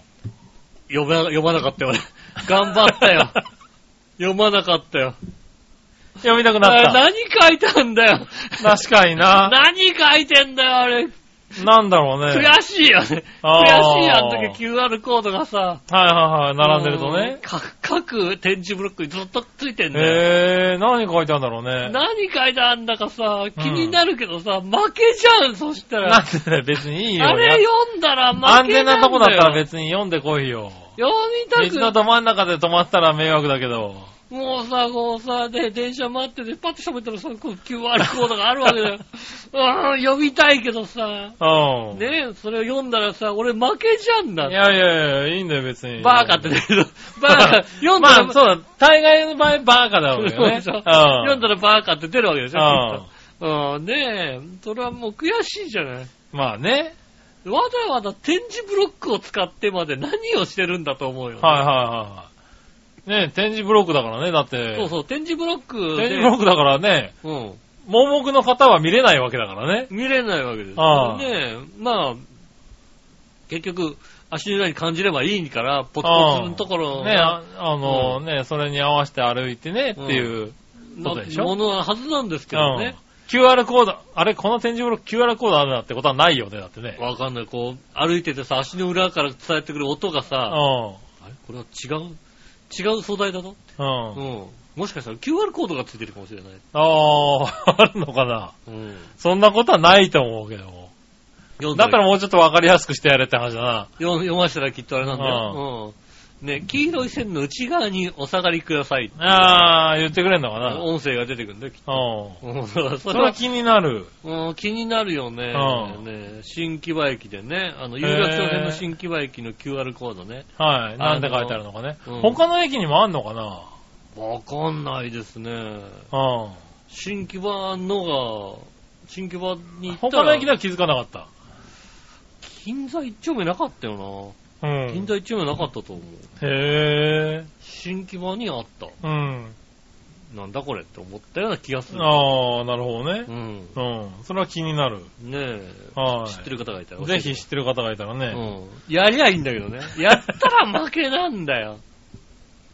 読ま読まなかったよ、俺。(laughs) 頑張ったよ。読まなかったよ。読みたくなった。あれ何書いたんだよ。確かにな。(laughs) 何書いてんだよ、あれ。なんだろうね。悔しいよね。悔しいあーよ、あの時 QR コードがさ。はいはいはい、並んでるとね。各、各展示ブロックにずっとついてんだよ。へえー、何書いてあるんだろうね。何書いてあんだかさ、気になるけどさ、負けじゃん、そしたら。なんで別にいいよ。あれ読んだら負けなんだよ。安全なとこだったら別に読んでこいよ。読みたく道のど真ん中で止まったら迷惑だけど。もうさ、こうさ、で、電車待ってて、パッと喋ったらさ、こう QR コードがあるわけだよ。(laughs) うん、読みたいけどさ、うん。ねそれを読んだらさ、俺負けじゃんだい。やいやいや、いいんだよ別に。バーカって出る。(laughs) バーカ、読んだら、まあそうだ、大概の場合バーカだろうよね。そうでしょうん読んだらバーカって出るわけでしょ、うんねえ、それはもう悔しいじゃない。まあね。わざわざ展示ブロックを使ってまで何をしてるんだと思うよ。はいはいはい。ね展示ブロックだからね、だって。そうそう、展示ブロックで。展示ブロックだからね、うん。盲目の方は見れないわけだからね。見れないわけです。ああねえ、まあ、結局、足の裏に感じればいいから、ポツポツのところねああのね、それに合わせて歩いてねっていうことでしょ？ものなはずなんですけどね。QR コード、あれ、この展示ブロック QR コードあるなってことはないよね、だってね。わかんない。こう、歩いててさ、足の裏から伝えてくる音がうさ、ん。あれ？これは違う？違う素材だぞうん。うん。もしかしたら QR コードがついてるかもしれない。ああ、(laughs) あるのかな。うん。そんなことはないと思うけども。だだったらもうちょっとわかりやすくしてやれって話だな。読読ましたらきっとあれなんだよ。うん。ね、黄色い線の内側にお下がりください。ああ、言ってくれんのかな。音声が出てくるんだよ、きっと。うん。そそれは気になる。うん気になるよね。うんね新木場駅でね、あの、有楽町線の新木場駅の QR コードね。はい。なんて書いてあるのかね。うん他の駅にもあんのかなわかんないですね。うん。新木場のが、新木場に行ったら、他の駅では気づかなかった。銀座一丁目なかったような。ん。銀座一丁目なかったと思う。へえ。新木場にあった。うん。なんだこれって思ったような気がする。ああ、なるほどねう。ん。うん。それは気になる。ねえ。はい。知ってる方がいたらぜてひ知ってる方がいたらね。うん。やりゃいいんだけどね。やったら負けなんだよ。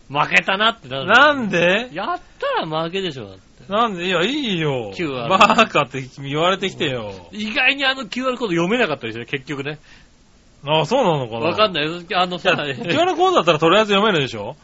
負けたなってなる。なんで？やったら負けでしょ、だって。なんで？いや、いいよ。QR バーカって言われてきてよ。意外にあの QR コード読めなかったでしょ、結局ね。ああ、そうなのかな？わかんない。あのさ、QR コードだったらとりあえず読めるでしょ？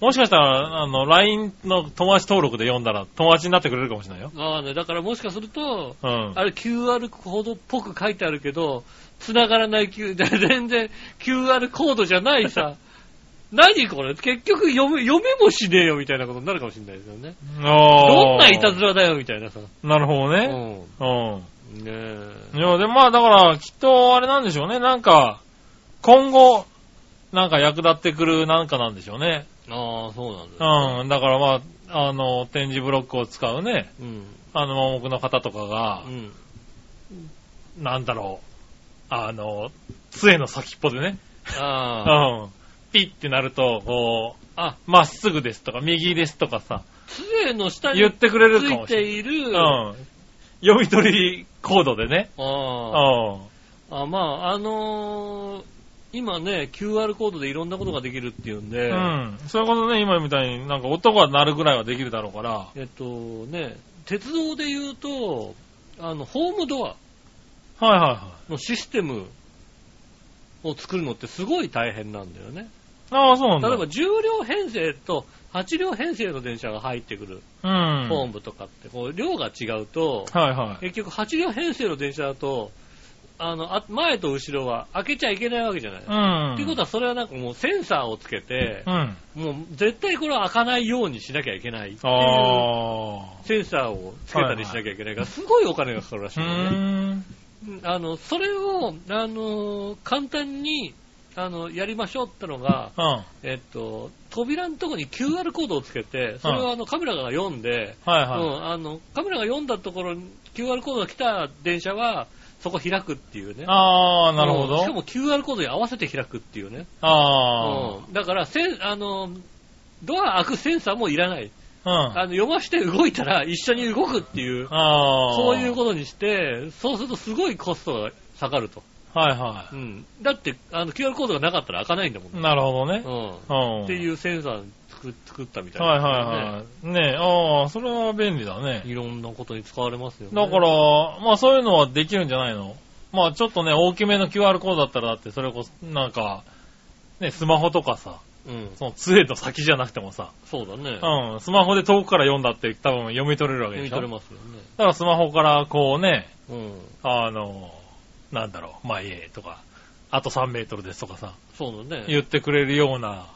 もしかしたら、あの、LINE の友達登録で読んだら友達になってくれるかもしれないよ。あね、だからもしかすると、うん。あれ QR コードっぽく書いてあるけど、繋がらない Q、(laughs) 全然 QR コードじゃないさ、(laughs) 何これ？結局読め、読めもしねえよみたいなことになるかもしれないですよね。ああ。どんないたずらだよみたいなさ。なるほどね。うん。うん。ねえ。いや、でもまあだから、きっとあれなんでしょうね。なんか、今後、なんか役立ってくるなんかなんでしょうね。ああ、そうなんだ。うん。だからまあ、あの、展示ブロックを使うね、うん。あの、盲目の方とかがう、ん。なんだろう、あの、杖の先っぽでね、ああ。(laughs) うん。ピッてなると、こう、あ、まっすぐですとか、右ですとかさ、杖の下に言ってくれるつかもしれない。いている、うん。読み取りコードでね。あうあ。あ、まあ、あのー今ね、QR コードでいろんなことができるっていうんで、ん。うん。そういうことね、今みたいになんか音が鳴るぐらいはできるだろうから。えっとね、鉄道で言うと、あの、ホームドアはいはいはい。のシステムを作るのってすごい大変なんだよね。ああ、そうなんだ。例えば10両編成と8両編成の電車が入ってくるうん。ホームとかって、こう量が違うと、はいはい。結局8両編成の電車だと、あの、あ前と後ろは開けちゃいけないわけじゃない。うん。っていうことは、それはなんかもうセンサーをつけて、うん。もう絶対これは開かないようにしなきゃいけないっていうあセンサーをつけたりしなきゃいけないから、すごいお金がかかるらしあ。いね。ん。あの、それを、あの、簡単に、あの、やりましょうってのが、うん。はいえっと、扉のとこに QR コードをつけて、それをあのカメラが読んで、うはん、あの、カメラが読んだところに QR コードが来た電車は、そこ開くっていうねい。。ああ、なるほど。うんしかも QR コードに合わせて開くっていうね。あうん。だから、せん、あの、ドア開くセンサーもいらない。あ。うん。あの、読まして動いたら一緒に動くっていう、ああ。そういうことにして、そうするとすごいコストが下がると。はいはうん。だって、あの、QR コードがなかったら開かないんだもんい。なるほどね。うん。うん。っていうセンサー作作ったみたいな、はいはいはい。ねえ、ああ、それは便利だね。いろんなことに使われますよね。だから、まあそういうのはできるんじゃないの？まあちょっとね、大きめの QR コードだったらだってそれこそ、なんか、ね、スマホとかさ、うん。その杖の先じゃなくてもさ、そうだね。うん、スマホで遠くから読んだって多分読み取れるわけ読みでしょ取れますよね。だからスマホからこうね、うん。あの、なんだろう、前へとか、あと3メートルですとかさ、そうだね。言ってくれるような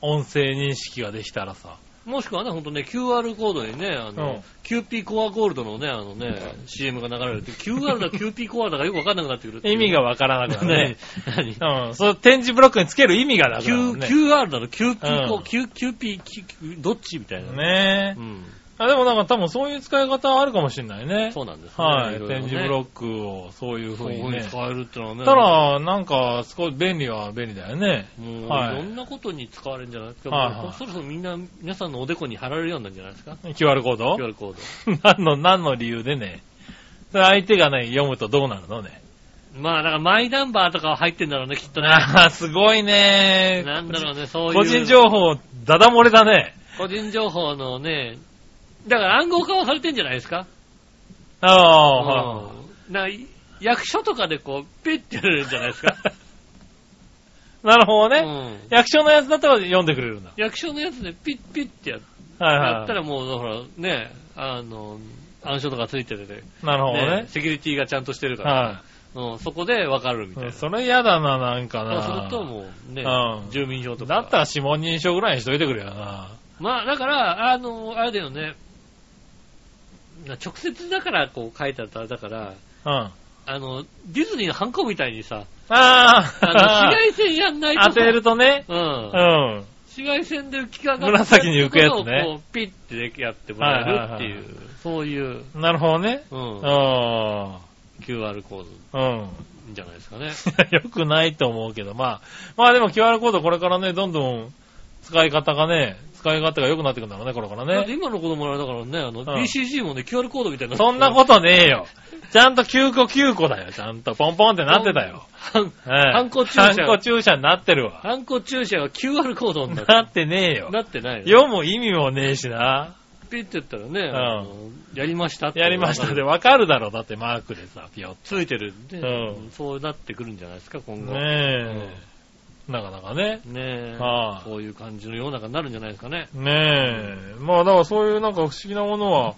音声認識ができたらさ、もしくはね、ほんとね、QR コードにね、あの、うんキューピーコアゴールドのね、あのね、CM が流れるって、QR だ、(laughs) キューピーコアだかよくわかんなくなってくるっていう意味がわからなくなるね。(laughs) 何？何？うん、その展示ブロックにつける意味がなくなる Q ね。QR なのキューピーコうんキュキューピー、キどっちみたいな。ねえ。うん。あでもなんか多分そういう使い方はあるかもしれないね。そうなんですね。はい。ろろね展示ブロックをそういうそういう風にね。風に使えるってのはね。たら、なんか、少し便利は便利だよね。もう、はいいろんなことに使われるんじゃないですか。はいはいもうそろそろみんな、皆さんのおでこに貼られるようになるんじゃないですか。QR コード？QR コー (laughs) 何の、何の理由でね。それ相手がね、読むとどうなるのね。ド。まあ、だからマイナンバーとかは入ってんだろうね、きっとね。ああ、すごいね。なんだろうね、そういう。個人情報、ダダ漏れだね。個人情報のね、だから暗号化はされてんじゃないですか？ああ、はうんな役所とかでこう、ペッてやれるんじゃないですか？い。(laughs) なるほどね。うん役所のやつだったら読んでくれるんだ。役所のやつでピッピッてやはいはい。やったらもう、ほら、ね、あの、暗証とかついててね、なるほどねね。セキュリティがちゃんとしてるから、はうん、そこでわかるみたいい。な。それ嫌だな、なんかな。そうするともうね、うん住民票とか。だったら指紋認証ぐらいにしといてくれよな。まあ、だから、あの、あれだよね、な直接だからこう書いてあったら、だから、うん。あの、ディズニーのハンコみたいにさ、ああ紫外線やんないとさ当てるとね。うん。うん。紫外線で浮き上がって紫に浮くやつねとこうピッてやってもらえるっていう、そういう、なるほどね。うんう、ん。QR コーうん。ドじゃないですかね。(laughs) よくないと思うけど、まあ、まあでも QR コードこれからね、どんどん使い方がね、使い勝手が良くなってくるんだろうね、これからね。だって今の子供らだからね、あの、ん BCG もね、QR コードみたいな。そんなことねえよ。ちゃんと9個9個だよ、ちゃんと。ポンポンってなってたよ。ハン、ええハンコ注射ハンコ注射になってるわ。ハンコ注射が QR コードになってなってねえよ。なってないの読む意味もねえしな。ピッて言ったらね、あのやりましたってやりましたでわかるだろ、だってマークでさ、ピヨッついてるんで、うんそうなってくるんじゃないですか、今後。と。ねえ。なかなかね。ねえ、はいこういう感じの世の中になるんじゃないですかね。ねえ。まあだからそういうなんか不思議なものは、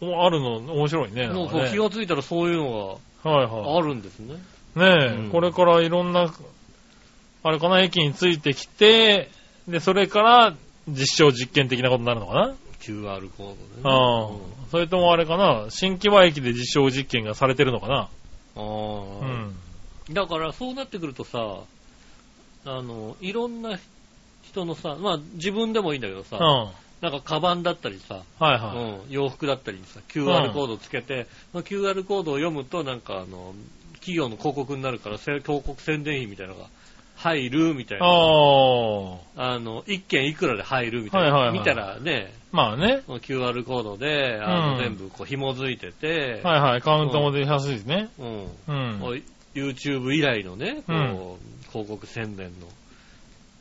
おあるの面白いね。もうこう気がついたらそういうのはいがはあるんですね。い。ねえ、うんこれからいろんな、あれかな、駅についてきて、で、それから実証実験的なことになるのかな？QR コードでね。ああ。それともあれかな、新木場駅で実証実験がされてるのかな？うんあうあ、ん。だからそうなってくるとさ、あの、いろんな人のさ、まあ自分でもいいんだけどさ、うん。はなんかカバンだったりさ、いはうん、洋服だったりにさ、QR コードをつけて、その QR コードを読むと、なんかあの、企業の広告になるから、せ広告宣伝費みたいなのが入るみたいい。な。あの、一件いくらで入るみたいな。はいはいはい見たらね、まあね。この QR コードで、あのうん全部こう紐づいてて、はいはい。カウントも出やすいですね。うんうん。こう YouTube 以来のね、こう、うん広告宣伝の、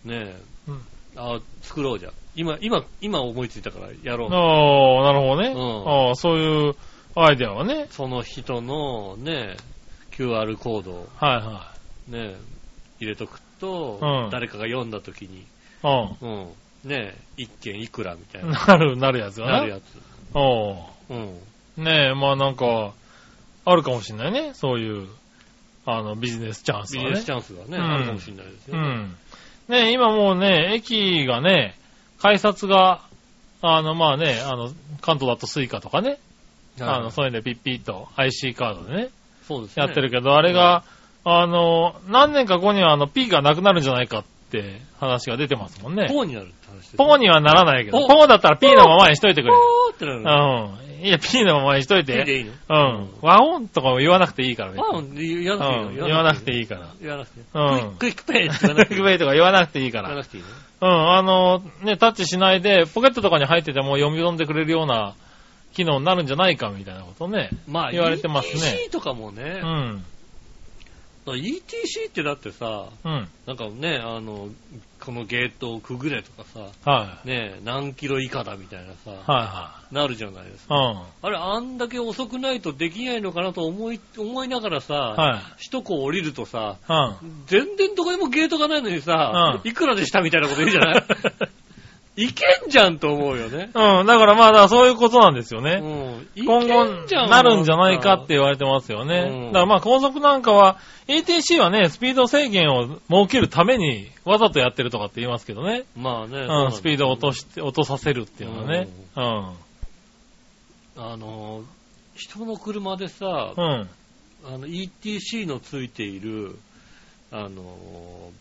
ねうんあ作ろうじゃん。今、今、今思いついたからやろう。ああ、なるほどね。うんああ、そういうアイデアはね。その人のね、QR コードをはいはね、入れとくと、うん誰かが読んだ時に、い。うん、ね、一件いくらみたいうん。な、なる、なるやつがなるやつ。おううん。ねえ、まあなんか、あるかもしれないね。そういう、あの、ビジネスチャンスはね。ビジネスチャンスがね、うんあるかもしれないですよね。うん。ねえ、今もうね、駅がね、改札が、あの、まあね、あの、関東だと Suica とかね、はいあの、そういうのでピッピッと IC カードでね、そうですね。やってるけど、あれが、あの、何年か後にはあの、P がなくなるんじゃないかって話が出てますもんね。ポーになるって話です、ポーにはならないけど、おポーだったら P のままにしといてくれ。ポーってなるの。うん。いや、P のままにしといて。いいでいいの？うん。和音とかも言わなくていいからね。パン言わなくていいの、うん。言わなくていいから。言わなくていい。うんクイック、ペイって言わクイック。ペイとか言わなくていいから。言わなくていいのうん、あの、ね、タッチしないで、ポケットとかに入ってても読み込んでくれるような機能になるんじゃないかみたいなことね。まあ、言われてますね ETC とかもねう、ん。ETC ってだってさ、うん。なんかね、あの、このゲートをくぐれとかさ、はい。ね、何キロ以下だみたいなさ、はなるじゃないですか。いはい。あれ、あんだけ遅くないとできないのかなと思い、思いながらさ、うん。はい。首都高降りるとさ、うん。全然どこにもゲートがないのにさ、うんいくらでしたみたいなこと言うじゃない？(laughs) いけんじゃんと思うよね。うん、だからまあ、だからそういうことなんですようね。ん。い今後けんじゃんなるんじゃないかって言われてますよね。うんだからまあ高速なんかは、ATC はね、スピード制限を設けるためにわざとやってるとかって言いますけどね。まあね。うん、スピードを落として、落とさせるっていうのはね。うん。あの、人の車でさ、うん。あの、ETC のついている、あの、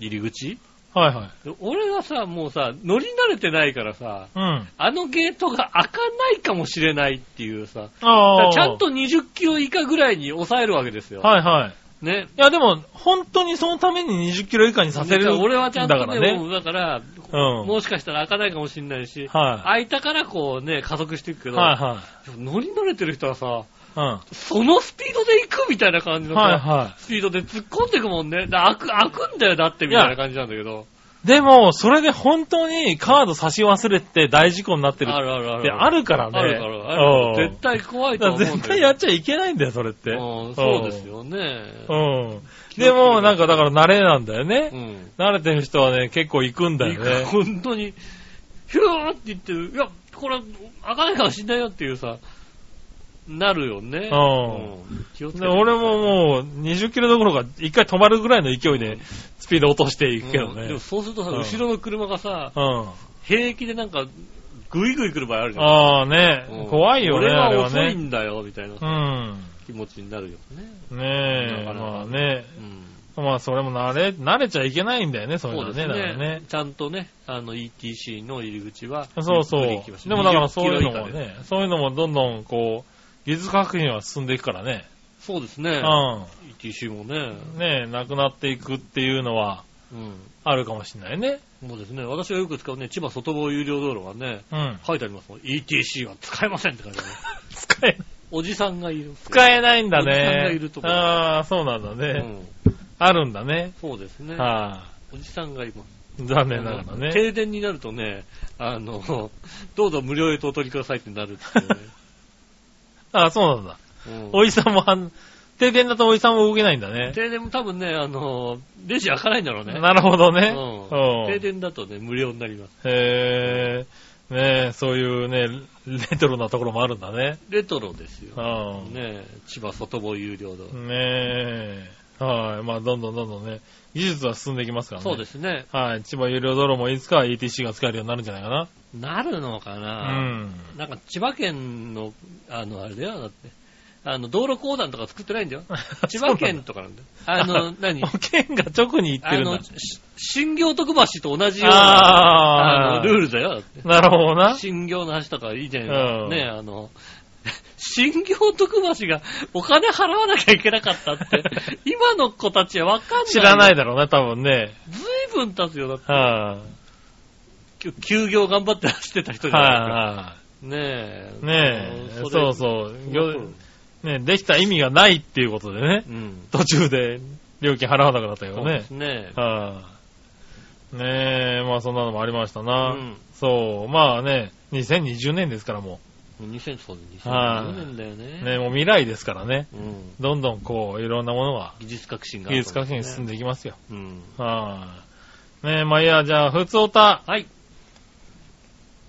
入り口はいはい。で俺がさ、もうさ、乗り慣れてないからさ、うん。あのゲートが開かないかもしれないっていうさ、ちゃんと20キロ以下ぐらいに抑えるわけですよ。はいはい。ね。いやでも、本当にそのために20キロ以下にさせる。俺はちゃんとね、だからね。もうだから、うんもしかしたら開かないかもしれないし、はい。開いたからこうね、加速していくけど、はいは乗り慣れてる人はさ、い。うん。そのスピードで行くみたいな感じのさ、はいはスピードで突っ込んでいくもんね。だ開く、開くんだよ、だってみたいな感じなんだけど。い。でも、それで本当にカード差し忘れて大事故になってるあるあるある。ってあるからね。あるから、あうんる絶対怖いと思うんだよ。絶対やっちゃいけないんだよ、それって。うん、そうですよね。うん。でも、なんかだから慣れなんだよね。うん。慣れてる人はね、結構行くんだよね。本当に、ヒューって言ってる。いや、これ、開かないかもしんないよっていうさ、なるよね。うん俺ももう20キロどころか一回止まるぐらいの勢いでスピード落としていくけどねうんでも。そうするとさ、うん後ろの車がさ、うん。平気でなんか、ぐいぐい来る場合あるじゃん。ああねうん、怖いよね、俺あれはは遅いね。んだよ、みたいなうん。気持ちになるよね。ねえ、まあね。うん。まあそれも慣れ、慣れちゃいけないんだよね、そういうのね。ねだからね。ちゃんとね、あの ETC の入り口は、そうそう。でもだからそういうの20キロもね、そういうのもどんどんこう、技術革新は進んでいくからね。そうですね。う ETC もね。ん。ねえ、なくなっていくっていうのはうん。あるかもしれないね。そうですね。私がよく使うね、千葉外房有料道路はね、うん。書いてありますもん。ETC は使えませんって書いてあるね。(laughs) 使え、おじさんがいる。使えないんだおじさんがねいると。こああ、そうなんだうね。ん。あるんだね。そうですね。はおじさんがいます。い。残念ながらね。停電になるとね、あの、(laughs) どうぞ無料へとお取りくださいってなるっていうね。ああ、そうなんだ。うんおじさんもはん、停電だとおじさんも動けないんだね。停電も多分ね、あの、レジ開かないんだろうね。なるほどね。うん。停うん電だとね、無料になります。へえ、ねえ、そういうね、レトロなところもあるんだね。レトロですよ。うん。ねね千葉外房有料道。え、はい。まあ、どんどんどんどんね、技術は進んでいきますからね。そうですね。はい。千葉有料道路もいつかは ETC が使えるようになるんじゃないかな。なるのかうな、ん。なんか千葉県の、あの、あれだよ、だって。あの、道路公団とか作ってないんだよ。(laughs) 千葉県とかなんだよ。あの、何？(laughs) 県が直に行ってあのるんだ。、し新行徳橋と同じような、あの、ルールだよ、だって。なるほどな。新行の橋とかいいじゃないうんね、あの、(laughs) 新行徳橋がお金払わなきゃいけなかったって、今の子たちはわかんない。知らないだろうな、多分ね。ずいぶん経つよ、だって。はきゅ休業頑張って走ってた人い。じゃないか。はねえ。い。ねえ、れそうそう。ねできた意味がないっていうことでね。うん。途中で料金払わなくなったけどねそうです。ね。はい。ねえ、まあそんなのもありましたうな。ん。そう、まあね、2020年ですからも2000、そうはい2020年だよう。ね。ねもう未来ですからね。うん。どんどんこう、いろんなものが技術革新が、技術革新に進んで。でいきますよ。うん。はい。ねえ、まあいいや、じゃあ、ふつおた、はい。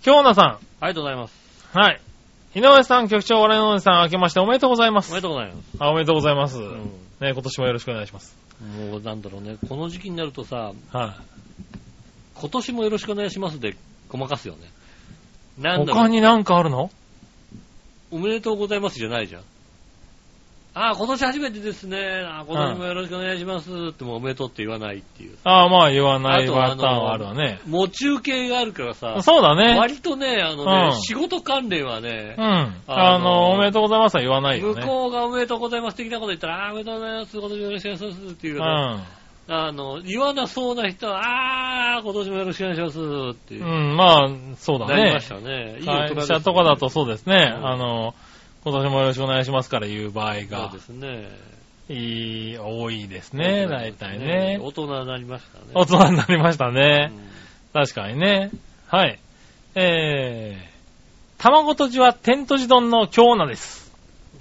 京奈さありがとうございます。ん。はい。井上さん、局長、我々のさん、明けましておめでとうございます。おめでとうございます。あおめでとうございます。うね今年もよろしくお願いします。ん。もうなんだろうね、この時期になるとさ、はい。今年もよろしくお願いしますでごまかすよね。なんだろう、他になんかあるの？おめでとうございますじゃないじゃん。ああ、今年初めてですね。ああ、今年もよろしくお願いしますってもうおめでとうって言わないっていう。ああ、まあ言わないパターンはあるわね。もう中継があるからさ、そうだね。割とね、あのね、うん仕事関連はねう、ん。あの、おめでとうございますは言わないよね。向こうがおめでとうございます的なこと言ったら、ああ、おめでとうございます、今年もよろしくお願いしますっていううね、ん。あの、言わなそうな人は、ああ、今年もよろしくお願いしますっていう。うん、まあ、そうだねなりまし。たね。いい大人です会社とかだとそうですね。うんあの、今年もよろしくお願いしますから言う場合そうがで、すね。いい、多いですね、大体ね。大人になりましたね。大人になりましたね。うん確かにね。はい。えー、卵とじは天とじ丼の京奈です。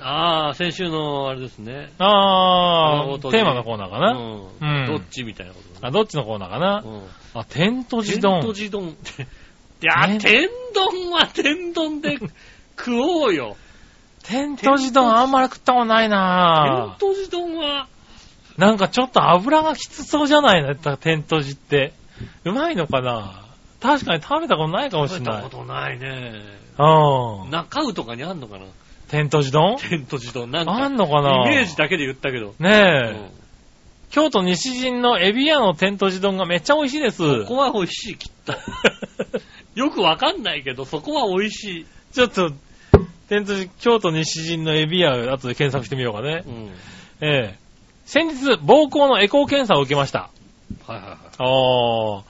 ああ、先週のあれですね。あー、卵とじテーマのコーナーかな。うんうんどっちみたいなことねあ、どっちのコーナーかな。うんあ、天とじ丼。天とじ丼。いや、ね天丼は天丼で食おうよ。天とじ丼あんまり食ったことない天なとじ丼は、なんかちょっと油がきつそうじゃないの？天とじって。うまいのかな？確かに食べたことないかもしれない食べたこ。とないね。うん。中尾とかにあんのかな？天とじ丼天とじ丼。なんか、あんのかな？イメージだけで言ったけど。ねえ、うん京都西陣のエビ屋の天とじ丼がめっちゃ美味しいです。そこは美味しい、きっと。(laughs) よくわかんないけど、そこは美味しい。ちょっと、天とじ、京都西陣のエビ屋、後で検索してみようかねう。ん。ええ先日、膀胱のエコー検査を受けました。はいはいはい。おー。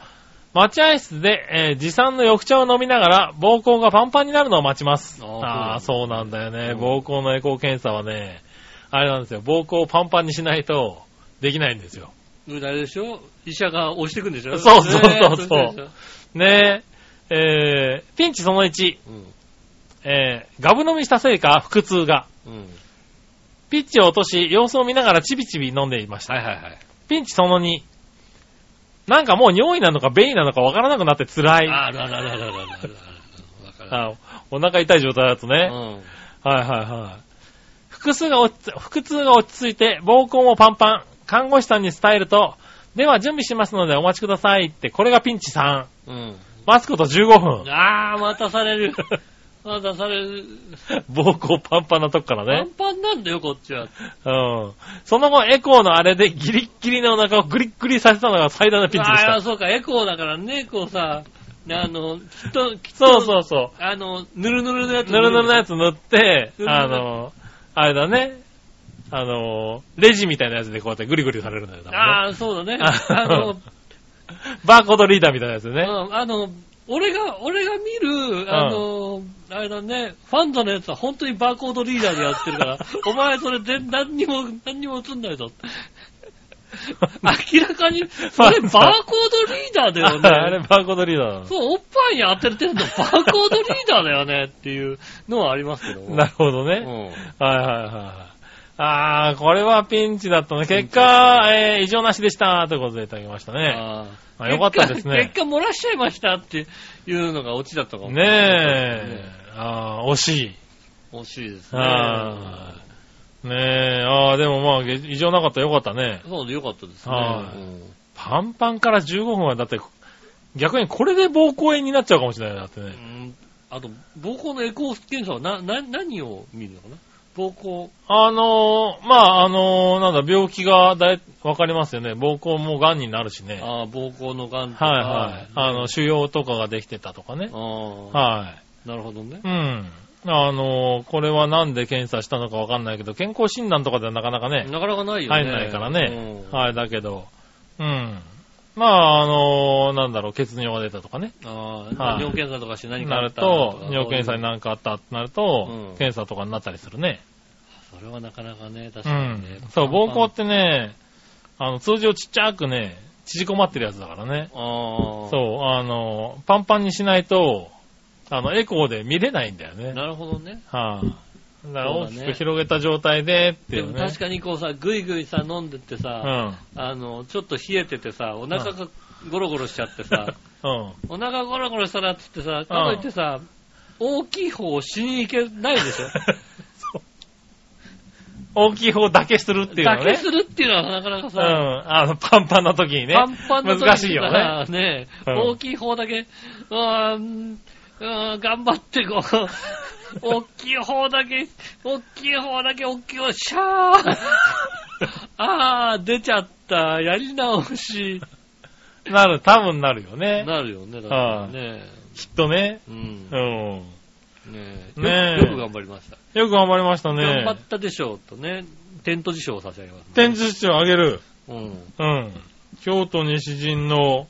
待合室で、えー持参の緑茶を飲みながら、膀胱がパンパンになるのを待ちます。あーあそうなんだよね。うん膀胱のエコー検査はね、あれなんですよ。膀胱をパンパンにしないと、できないんですよ。あれでしょ？医者が押してくんでしょ？そうそうそうそうねえ、えー、ピンチその1、うん。えー、ガブ飲みしたせいか、腹痛が。うん。ピッチを落とし、様子を見ながらチビチビ飲んでいました。はいはいはい。ピンチその2。なんかもう尿意なのか便意なのかわからなくなって辛い。あららららららお腹痛い状態だとね。うん。はいはいはい。腹痛が落ち、腹痛が落ち着いて、暴行もパンパン。看護師さんに伝えると、では準備しますのでお待ちくださいって、これがピンチ3。うん。待つこと15分。あー、待たされる。(laughs) 待たされる。膀胱パンパンなとこからパンね。パンなんだよ、こっちは。うん。その後、エコーのあれでギリッギリのお腹をグリッグリさせたのが最大のピンチでしああ、た。そうか、エコーだからね、こうさ、あの、きっと、きっと、そうそうそう。あの、ぬるぬるのやつ。ぬるぬるのやつ塗って、ぬるぬるあの、あれだね。あの、レジみたいなやつでこうやってグリグリされるんだよ。多分ねああ、そうだね。ああの、バーコードリーダーみたいなやつでね。うんあの、俺が、俺が見る、あの、あれだね、ファンザのやつは本当にバーコードリーダーでやってるから、(laughs) お前それ全何にも、何にも映んないぞ。(laughs) 明らかに、それバーコードリーダーだよね。(laughs) あれバーコードリーダーなのそう、おっぱいに当ててるのバーコードリーダーだよねっていうのはありますけども。なるほどね。うん。はいはいはい。あー、これはピンチだったね。結果、えー、異常なしでした。ということでいただきましたね。ああよかったですね結果漏らしちゃいましたっていうのがオチだったかも。ねえ。あー、惜しい。惜しいですね。あねえ、ああ、でもまあ、げ異常なかったらよかったね。そうでよかったですね。はいうんパンパンから15分はだって、逆にこれで膀胱炎になっちゃうかもしれないなってね。うんあと、膀胱のエコー検査はな、な、何を見るのかな？膀胱。あのー、まあ、あのー、なんだ、病気がだい、わかりますよね。膀胱も癌になるしね。はいああ、膀胱の癌とか。はい。あの、腫瘍とかができてたとかね。ああ、はい。なるほどね。うん。あのー、これはなんで検査したのかわかんないけど、健康診断とかではなかなかね、なかなかないよね。入んないからね。うんはい、だけど、うん。まあ、あのー、なんだろう、血尿が出たとかね。ああ、はい尿検査とかして何かあったと、か尿検査にな何かあったってなると、うん検査とかになったりするね。それはなかなかね、確うんかにね。。そう、膀胱ってね、あの、通常ちっちゃくね、縮こまってるやつだからね。ああ。そう、あの、パンパンにしないと、あの、エコーで見れないんだよね。なるほどね。はい、だから大きく広げた状態でっていうね。でも確かにこうさ、ぐいぐいさ、飲んでってうさ、ん。あの、ちょっと冷えててさ、お腹がゴロゴロしちゃってさ、(laughs) うん。お腹ゴロゴロしたらっつってさ、かといってさ、大きい方をしに行けないでしょ？(laughs) 大きい方だけするっていうのね。だけするっていうのはなかなかさ、うん。あの、パンパンの時にね。パンパンの時難しいよね。ね、うん大きい方だけ、うーん、うーん頑張ってこう、(laughs) 大きい方だけ、大きい方だけ、大きい方、シャー (laughs) あー、出ちゃった、やり直し、なる、多分なるよね。なるよね、だからね。きっとね。うん。うん。ねねえよくよく頑張りました。よく頑張りましたね。頑張ったでしょうとね、テント辞書を差し上げます、天寿司をあげる。うん。うん。京都西陣の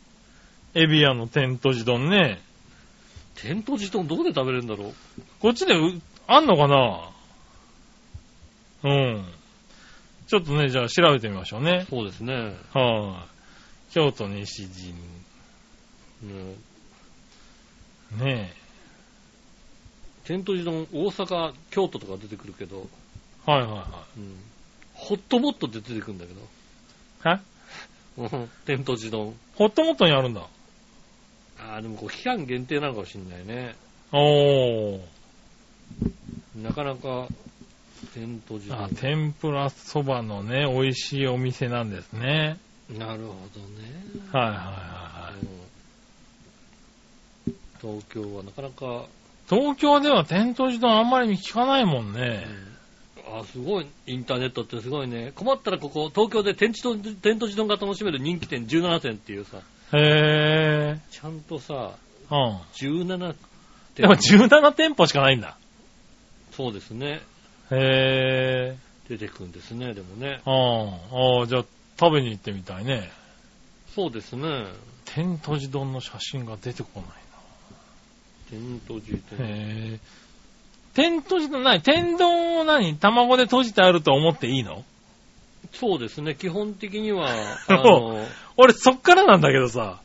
エビアの天とじ丼ね。テント辞丼どこで食べれるんだろう？こっちでうあんのかな？うん。ちょっとね、じゃあ調べてみましょうね。そうですね。はい、京都西陣。ねねテント辞丼、大阪、京都とか出てくるけど、え。はいはいはうんホットモットで出てくるんだけど。い。はうんテント自動。ホットモットにあるんだ。ああ、でもこう期間限定なのかもしんないね。おー。なかなか、テント自動。あ、天ぷらそばのね、美味しいお店なんですね。なるほどね。はいはいはいはい。うん東京はなかなか、東京では天とじ丼あんまり聞かないもんうね。んあ、すごい、インターネットってすごいね。困ったらここ、東京でテンチ丼テント自丼が楽しめる人気店17店っていうさ、へちゃんとさ、ー。うん。17でも店。17店舗しかないんだ。そうですね。へ出てくるんですね、でもね。ー。うん。ああ、じゃあ食べに行ってみたいね。そうですね。天とじ丼の写真が出てこないテント自丼。な。へー。天とじ丼、何天丼を何？卵で閉じてあると思っていいの？そうですね、基本的には、(laughs) あの、俺そっからなんだけどさ。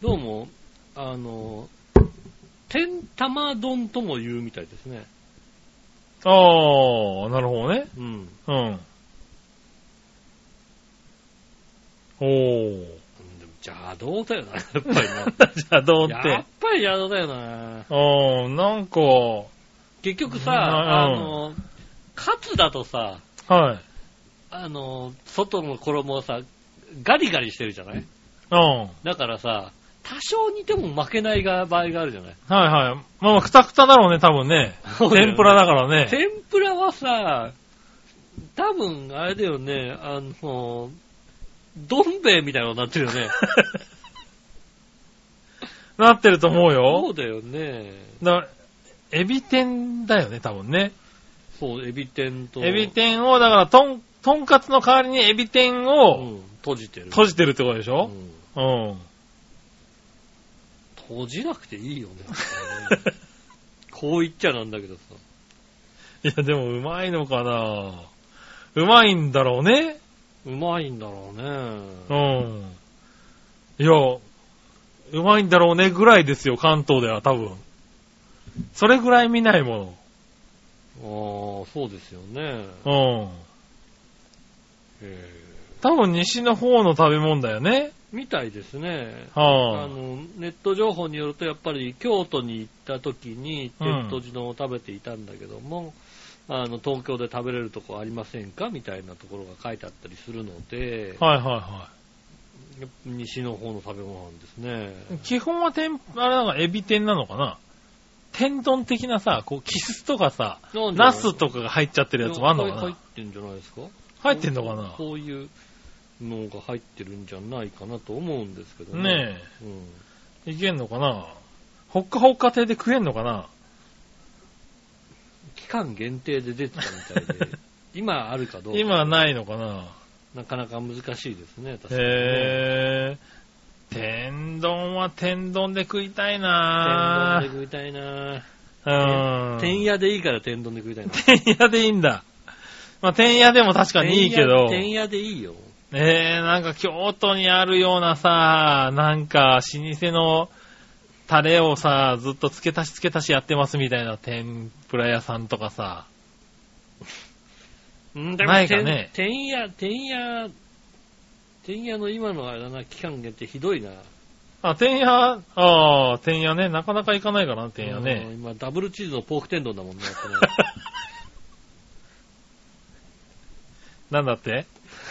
どうも、あの、天玉丼とも言うみたいですね。ああ、なるほどね。うん。うん。おも邪道だよな、やっぱりな。じゃあどうっ。やってぱり邪道だよな。うん、なんか、結局さ、うんあの、カツだとさ、はい。あの、外の衣をさ、ガリガリしてるじゃない？うん。はいだからさ、多少似ても負けないが場合があるじゃない？はい。まあまあ、くたくただろうね、多分ね。そうだよね天ぷらだからね。天ぷらはさ、多分、あれだよね、あの、どん兵衛みたいなのになってるよね。(laughs) なってると思うそよう。だよね。だから、エビ天だよね、多分ね。そう、エビ天と。エビ天を、だから、とん、とんかつの代わりにエビ天うをん、閉じてる。閉じてるってことでしょ？うんうん。閉じなくていいよね。(laughs) こう言っちゃなんだけどさ。いや、でも、うまいのかなうまいんだろうね。うまいんだろうね。うん。いや、うまいんだろうねぐらいですよ、関東では多分。それぐらい見ないもああ、そうですよね。の。多分西の方の食べ物だよね。ーみたいですね。あはの、ネット情報によると、やっぱり京都に行った時に、うん天とじ丼を食べていたんだけども、あの、東京で食べれるとこありませんか？みたいなところが書いてあったりするので、はいはいはやっぱ西の方の食べ物なんですね。い。基本は天、あれなんかエビ天なのかな？天丼的なさ、こう、キスとかさ、ナスとかが入っちゃってるやつもあんのかな？入ってんじゃないですか？入ってんのかな？こういうのが入ってるんじゃないかなと思うんですけどね。ねうんえ、いけんのかな？ほっかほっか亭で食えんのかな？期間限定で出てたみたいで、(laughs) 今あるかどうか。今はないのかな？なかなか難しいですね、確かにね。へぇー。天丼は天丼で食いたい天な丼で食いたいなぁ。うん。天屋でいいから天丼で食いたいな。(laughs) 天屋でいいんだ。まあ、天屋でも確かにいいけど。天屋でいいよ。えー、なんか京都にあるようなさ、なんか老舗のタレをさ、ずっと付け足し付け足しやってますみたいな天ぷら屋さんとかさ。うん、でないかね天天屋、天屋、天屋の今のあれだな、期間限定ひどいな。あ、天屋、ああ、天屋ね。なかなか行かないからな、天屋うんね。今、ダブルチーズのポーク天丼だもんね、(laughs) やっぱね。なんだって？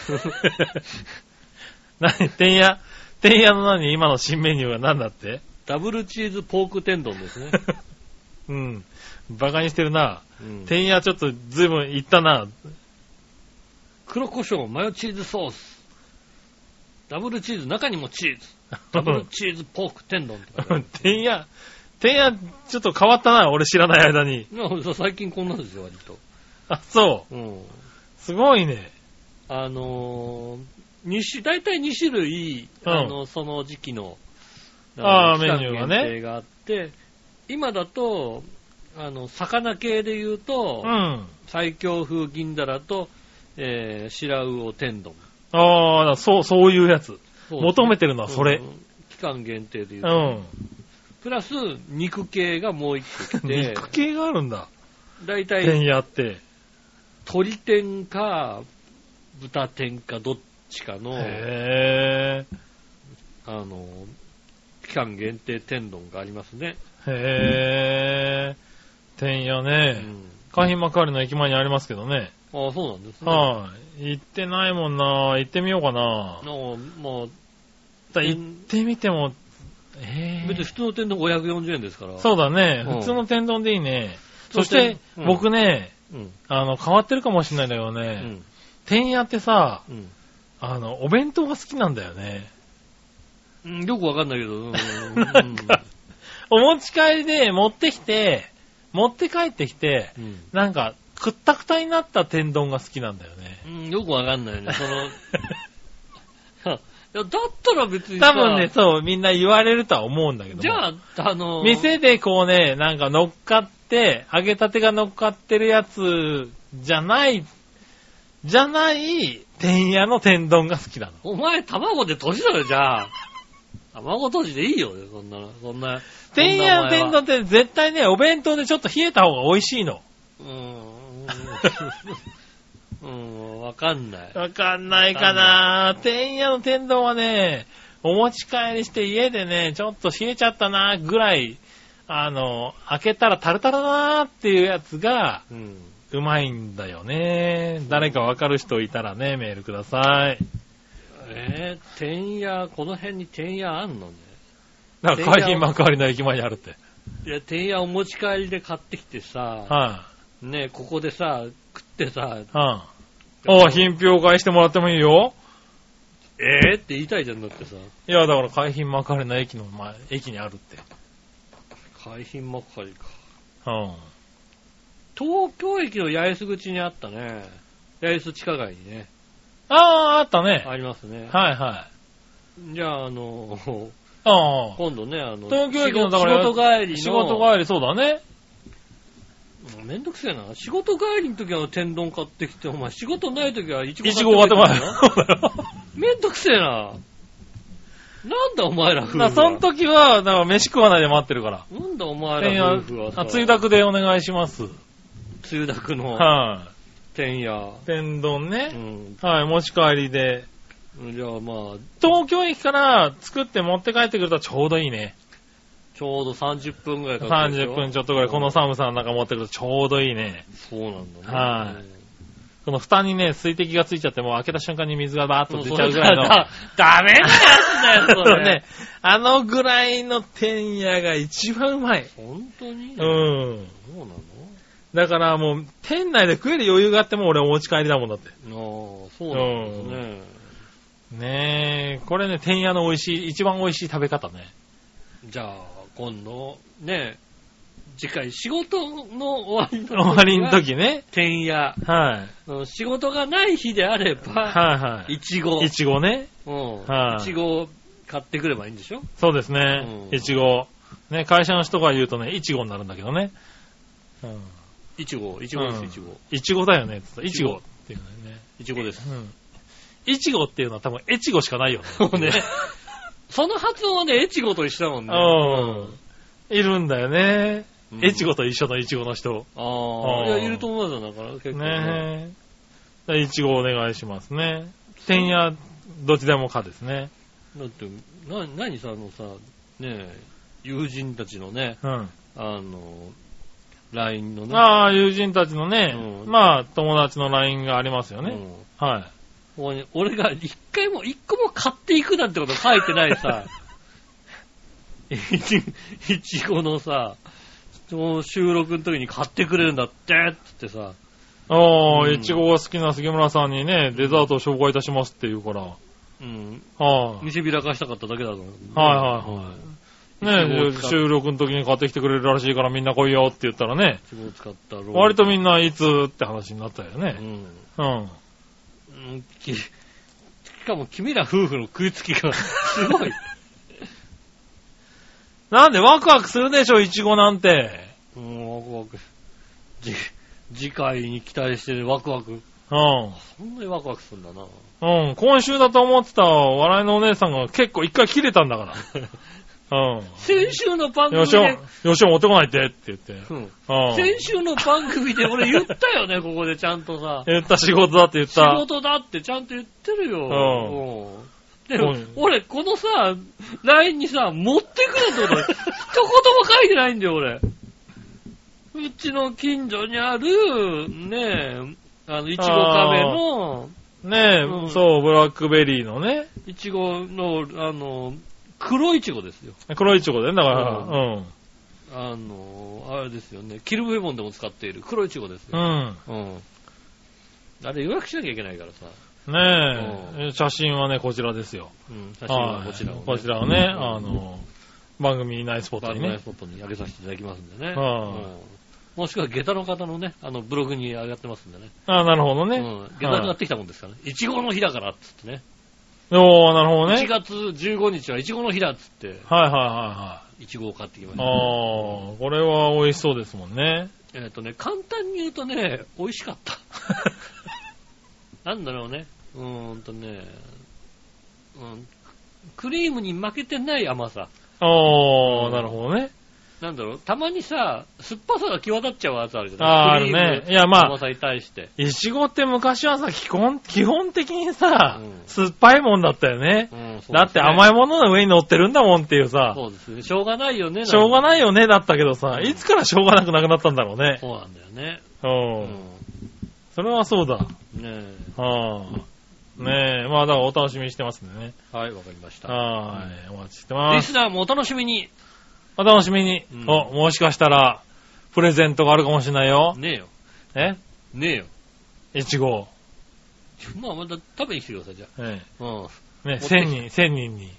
(laughs) 何？天屋、天屋の何？今の新メニューは何だって？ダブルチーズポーク天丼ですね。(laughs) うん。バカにしてるな。うん天屋ちょっとずいぶん行ったな。黒胡椒、マヨチーズソース。ダブルチーズ、中にもチーズ。(laughs) ダブルチーズポーク天丼とかね。天屋、天屋ちょっと変わったな、俺知らない間に。いや最近こんなんですよ、割と。あ、そう。うん。すごいね。あのー、二種、大体2種類、うんあの、その時期の、あーの期間メニューがね限定があって、今だと、あの、魚系で言うと、うん。最強風銀だらと、えー、白魚天丼。ああ、そう、そういうやつ。求めてるのはそれうん期間限定で言ううと。ん。プラス、肉系がもう一個来て、(laughs) 肉系があるんだ。大体、天屋って。鶏天か、豚天かどっちかの、へあの、期間限定天丼がありますね。え。へえ。天屋うね。ん。海浜幕張の駅前にありますけどね。ああ、そうなんですね。はい。行ってないもんな。行ってみようかな。のまあ、だ行ってみても、ええ別に普通の天丼540円ですから。そうだね。うん普通の天丼でいいね。そしてて、うん僕ね、うん。あの、変わってるかもしれないんだけどうね、ん。天屋ってさ、うんあの、お弁当が好きなんだよね。うん。よくわかんないけど。うんなんかお持ち帰りで持ってきて、持って帰ってきて、うんなんか、くったくたになった天丼が好きなんだよね。うん。よくわかんないね。その、(laughs) いやだったら別にさ多分ね、そう、みんな言われるとは思うんだけども。じゃあ、あの、店でこうね、なんか乗っかって、揚げたてが乗っかってるやつじゃない、じゃない、天屋の天丼が好きなの。お前卵で閉じろよ、じゃあ。卵閉じでいいよ、そんなの。そんな。天屋の天丼丼って絶対ね、お弁当でちょっと冷えた方が美味しいの。うーん。うん、わかんない。わかんないかな天屋の天丼はね、お持ち帰りして家でね、ちょっと冷えちゃったなぐらい、あの、開けたらタルタルだなっていうやつが、うん。うまいんだよね。誰かわかる人いたらね、メールください。えー、天屋、この辺に天屋あんのね？だから海浜幕張の駅前にあるって。いや、天屋お持ち帰りで買ってきてさ、はね、ここでさ、食ってさ、い、はあ、あ品評会してもらってもいいよ。えーって言いたいじゃんだってさ、いや、だから海浜幕張の駅の前、駅にあるって。海浜幕張か。うん。東京駅の八重洲口にあったね。八重洲地下街にね、ああ、あったね。ありますね。はいはい。じゃあ、あの、ああ。今度ね、あの、東京駅のだから仕事帰りの、仕事帰りそうだね。うんめんどくせえな。仕事帰りの時は天丼買ってきて、お前仕事ない時はいちご買ってこい。買 (laughs) めんどくせえな。なんだお前ら夫婦は。その時は、だから飯食わないで待ってるから。なんだお前天ら屋夫婦は、さ。あ、つゆだくでお願いします。つゆだくのは天屋。い。天丼うね。ん。はい、持ち帰りで。じゃあまあ、東京駅から作って持って帰ってくるとちょうどいいね。ちちょうど30分ぐらいかかるでしょ？30分ちょっとぐらい、この寒さの中持ってくるとちょうどいいね。そうなんだね。はいこの蓋にね、水滴がついちゃって、もう開けた瞬間に水がバーッと出ちゃうぐらいの。だ (laughs) ダメなやつだよ、それ。(laughs) ね、あのぐらいの天野が一番うまい。本当に？うん。そうなのだからもう、店内で食える余裕があっても俺お持ち帰りだもんだって。ああ、そうなんですね。ねえ、これね、天野の美味しい、一番美味しい食べ方ね。じゃあ、今度、ね、次回仕事の終わりの時終わりの時ね。天野。はい。うん仕事がない日であれば、はいはい。いちご。いちごね。うん。はいいちごを買ってくればいいんでしょ？そうですねう。んいちご。ね、会社の人が言うとね、いちごになるんだけどね。うん。いちご、いちごです、うんいちご。いちごだよね。いちごっていうのね。いちごです。うん。いちごっていうのは多分、えちごしかないよね。そ (laughs) うね。その発音はね、越後と一緒だもんね。うん。いるんだよね。うんえちごと一緒のいちごの人。ああ、いや、いると思うよ、だから、結構ね。ねえ。いちごお願いしますね。天やどっちでもかですね。だって、な、何さ、あのさ、ねえ、友人たちのね、うん。あの、LINE のね、ああ、友人たちのね、うんまあ、友達の LINE がありますよね。うんはい。ここに俺が一回も、一個も買っていくなんてこと書いてないさ、いちいちごのさ、収録の時に買ってくれるんだって、つってさ、ああ、うんいちごが好きな杉村さんにね、デザートを紹介いたしますって言うから。はい、うん、はい、見せびらかしたかっただけだと思う。はいはい。ねいちごを使っ収録の時に買ってきてくれるらしいからみんな来いよって言ったらね、割とみんないつって話になったよね。うん。うん。うんきしかも君ら夫婦の食いつきがすごい。(laughs) なんでワクワクするでしょ、いちごなんて。うん、ワクワク。じ、次回に期待してワクワク。うん。そんなにワクワクするんだな。うん、今週だと思ってた笑いのお姉さんが結構一回切れたんだから。(laughs) うん。先週の番よしお、組で、よしお持ってこないってって言って。うん、うん。先週の番組で俺言ったよね、ここでちゃんとさ。言った仕事だって言っ仕た。事だってちゃんと言ってるよ。でもうん、俺、このさ、LINE にさ、持ってくるってこと、一言も書いてないんだよ、俺。うちの近所にある、ねえ、あの、いちごカフェの、ねえ、うんそう、ブラックベリーのね、いちごの、あの、黒いちごですよ。黒いチョコでね、だから、ううん。あの、あれですよね。キルブエモンでも使っている黒いちごですよ。うん。うん。あれ予約しなきゃいけないからさ。ねえ、写真はね、こちらですよ。うん、写真はこちらを、はいこちらをね、あの、番組内スポットにねバンドナイス。ポットに上げさせていただきますんでね。はいうんもしくは下駄の方のね、あの、ブログに上がってますんでね。あなるほどね。うん。下駄になってきたもんですからね。いちごの日だからっつってね。おー、なるほど1ね。月15日はいちごの日だっつって、はいはいはいはいちごを買ってきましい。た。あー、これは美味しそうですもんね。えっ、とね、簡単に言うとね、美味しかった。(laughs) なんだろうね。うーんとね、うん、クリームに負けてない甘さ。おー、なるほどね。なんだろう、たまにさ、酸っぱさが際立っちゃうやつあるじゃない？クリームあるねいやまあ甘さに対して。いちごって昔はさ、基本、基本的にさ、うん酸っぱいもんだったよね。うんだって甘いいものの上に乗ってるんだもんっていうさ、そうですね。しょうがないよね。しょうがい。ないよね、だったけどさ、いつからしょうがなくなくなったんだろうね。そうなんだよね。う。うんん。それはそうだ。ねえ。はあ。ねえ、まあだからお楽しみにしてますんでね。はい、わかりました。はい、お待ちしてリます。スナーもお楽しみに。お楽しみに。うんお、もしかしたら、プレゼントがあるかもしれないよ。ねえよ。え？ねえよ。いちご。まあ、また食べに来てください、じゃえあ。うん。え。ね、持って千人、千人に。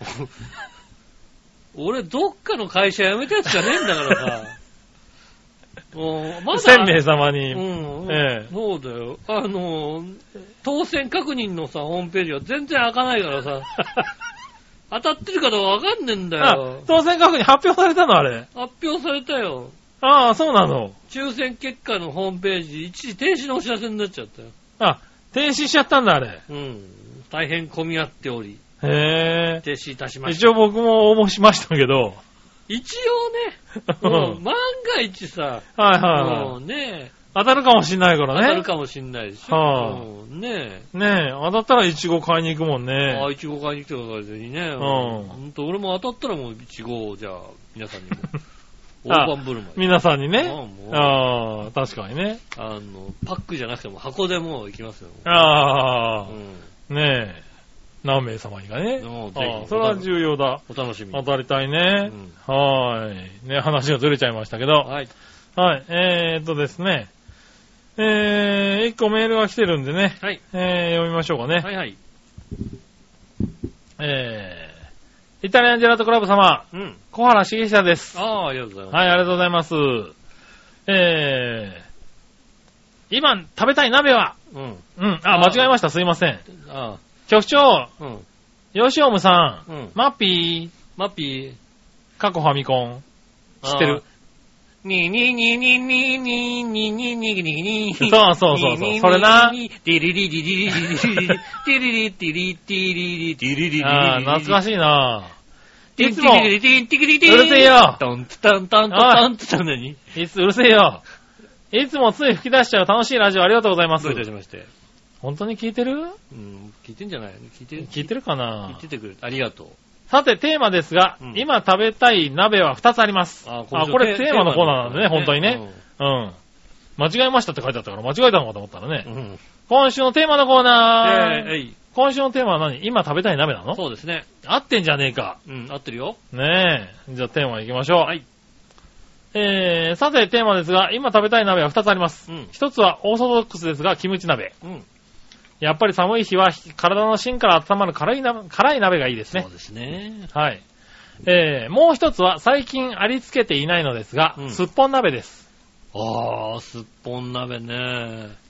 (laughs) 俺、どっかの会社辞めたやつじゃねえんだからさ。(laughs) もうまだ。千名様に。うん。ええそうだよ。あの、当選確認のさ、ホームページが全然開かないからさ。(laughs) 当たってるかどうかわかんねえんだあよ、。当選確認発表されたのあれ。発表されたよ。ああ、そうなの。抽選結果のホームページ、一時停止のお知らせになっちゃったよ。あ、停止しちゃったんだ、あれ。うん。大変混み合っており、へえ。停止いたしました。一応僕も応募しましたけど。一応ね、(laughs) うん万が一さ、はいはいはもうね、当たるかもしんないからね。当たるかもしんないでしょ。はあうんねえ。ねえ、当たったらイチゴ買いに行くもんね。ああ、いちご買いに来てください、ぜひね。んほんと、俺も当たったらもういちごを、じゃあ、皆さんにも。(laughs) あ大盤振る舞い。皆さんにね。ああ確かにね。あの、パックじゃなくても箱でもう行きますよ。ああう、ん。ねえ。何名様にかね。ああそれは重要だ。お楽しみに。当たりたいね。はーい。ね、話がずれちゃいましたけど。はい。はい。えーっとですね。えー、一個メールが来てるんでね。はい。えー、読みましょうかね。はいはい。えー、イタリアンジェラートクラブ様、うん。小原茂久です。ああ、ありがとうございます。はい、ありがとうございます。えー、今食べたい鍋は、うん。うん、あ、間違えました、すいません。あ局長、あ、うん。吉オムさん、うんマッピマッピー、過去ファミコン、ー。知ってる？にににににににににににそうそうそうそうそれなディリリリリリリリリリディリリティリティリリティリリリリあー、懐か。しいないつも、うるせえよトンツタンタンタンってたのに。いつ、うるせえよ。いつもつい吹き出しちゃう楽しいラジオありがとうございますどうい。たしまして。本当に聞いてるうん、聞いてんじゃない聞いて聞いてるかな聞いててくれありがとう。さて、テーマですが、うん今食べたい鍋は2つあります。ああ、これテーマのコーナーなんでね、本当にね。。うん。間違えましたって書いてあったから間違えたのかと思ったらね。うん。うん今週のテーマのコーナー。えい。今週のテーマは何？今食べたい鍋なの？そうですね。合ってんじゃねえか。うん、合ってるよ。ねえ。じゃあテーマ行きましょう。はい。えー、さてテーマですが、今食べたい鍋は2つあります。うん。一つはオーソドックスですが、キムチ鍋。うん。やっぱり寒い日は体の芯から温まる辛いな辛い鍋がいいですねそう。ですね。はい。えー、もう一つは最近ありつけていないのですが、うんすっぽん鍋です。ああ、すっぽん鍋ね。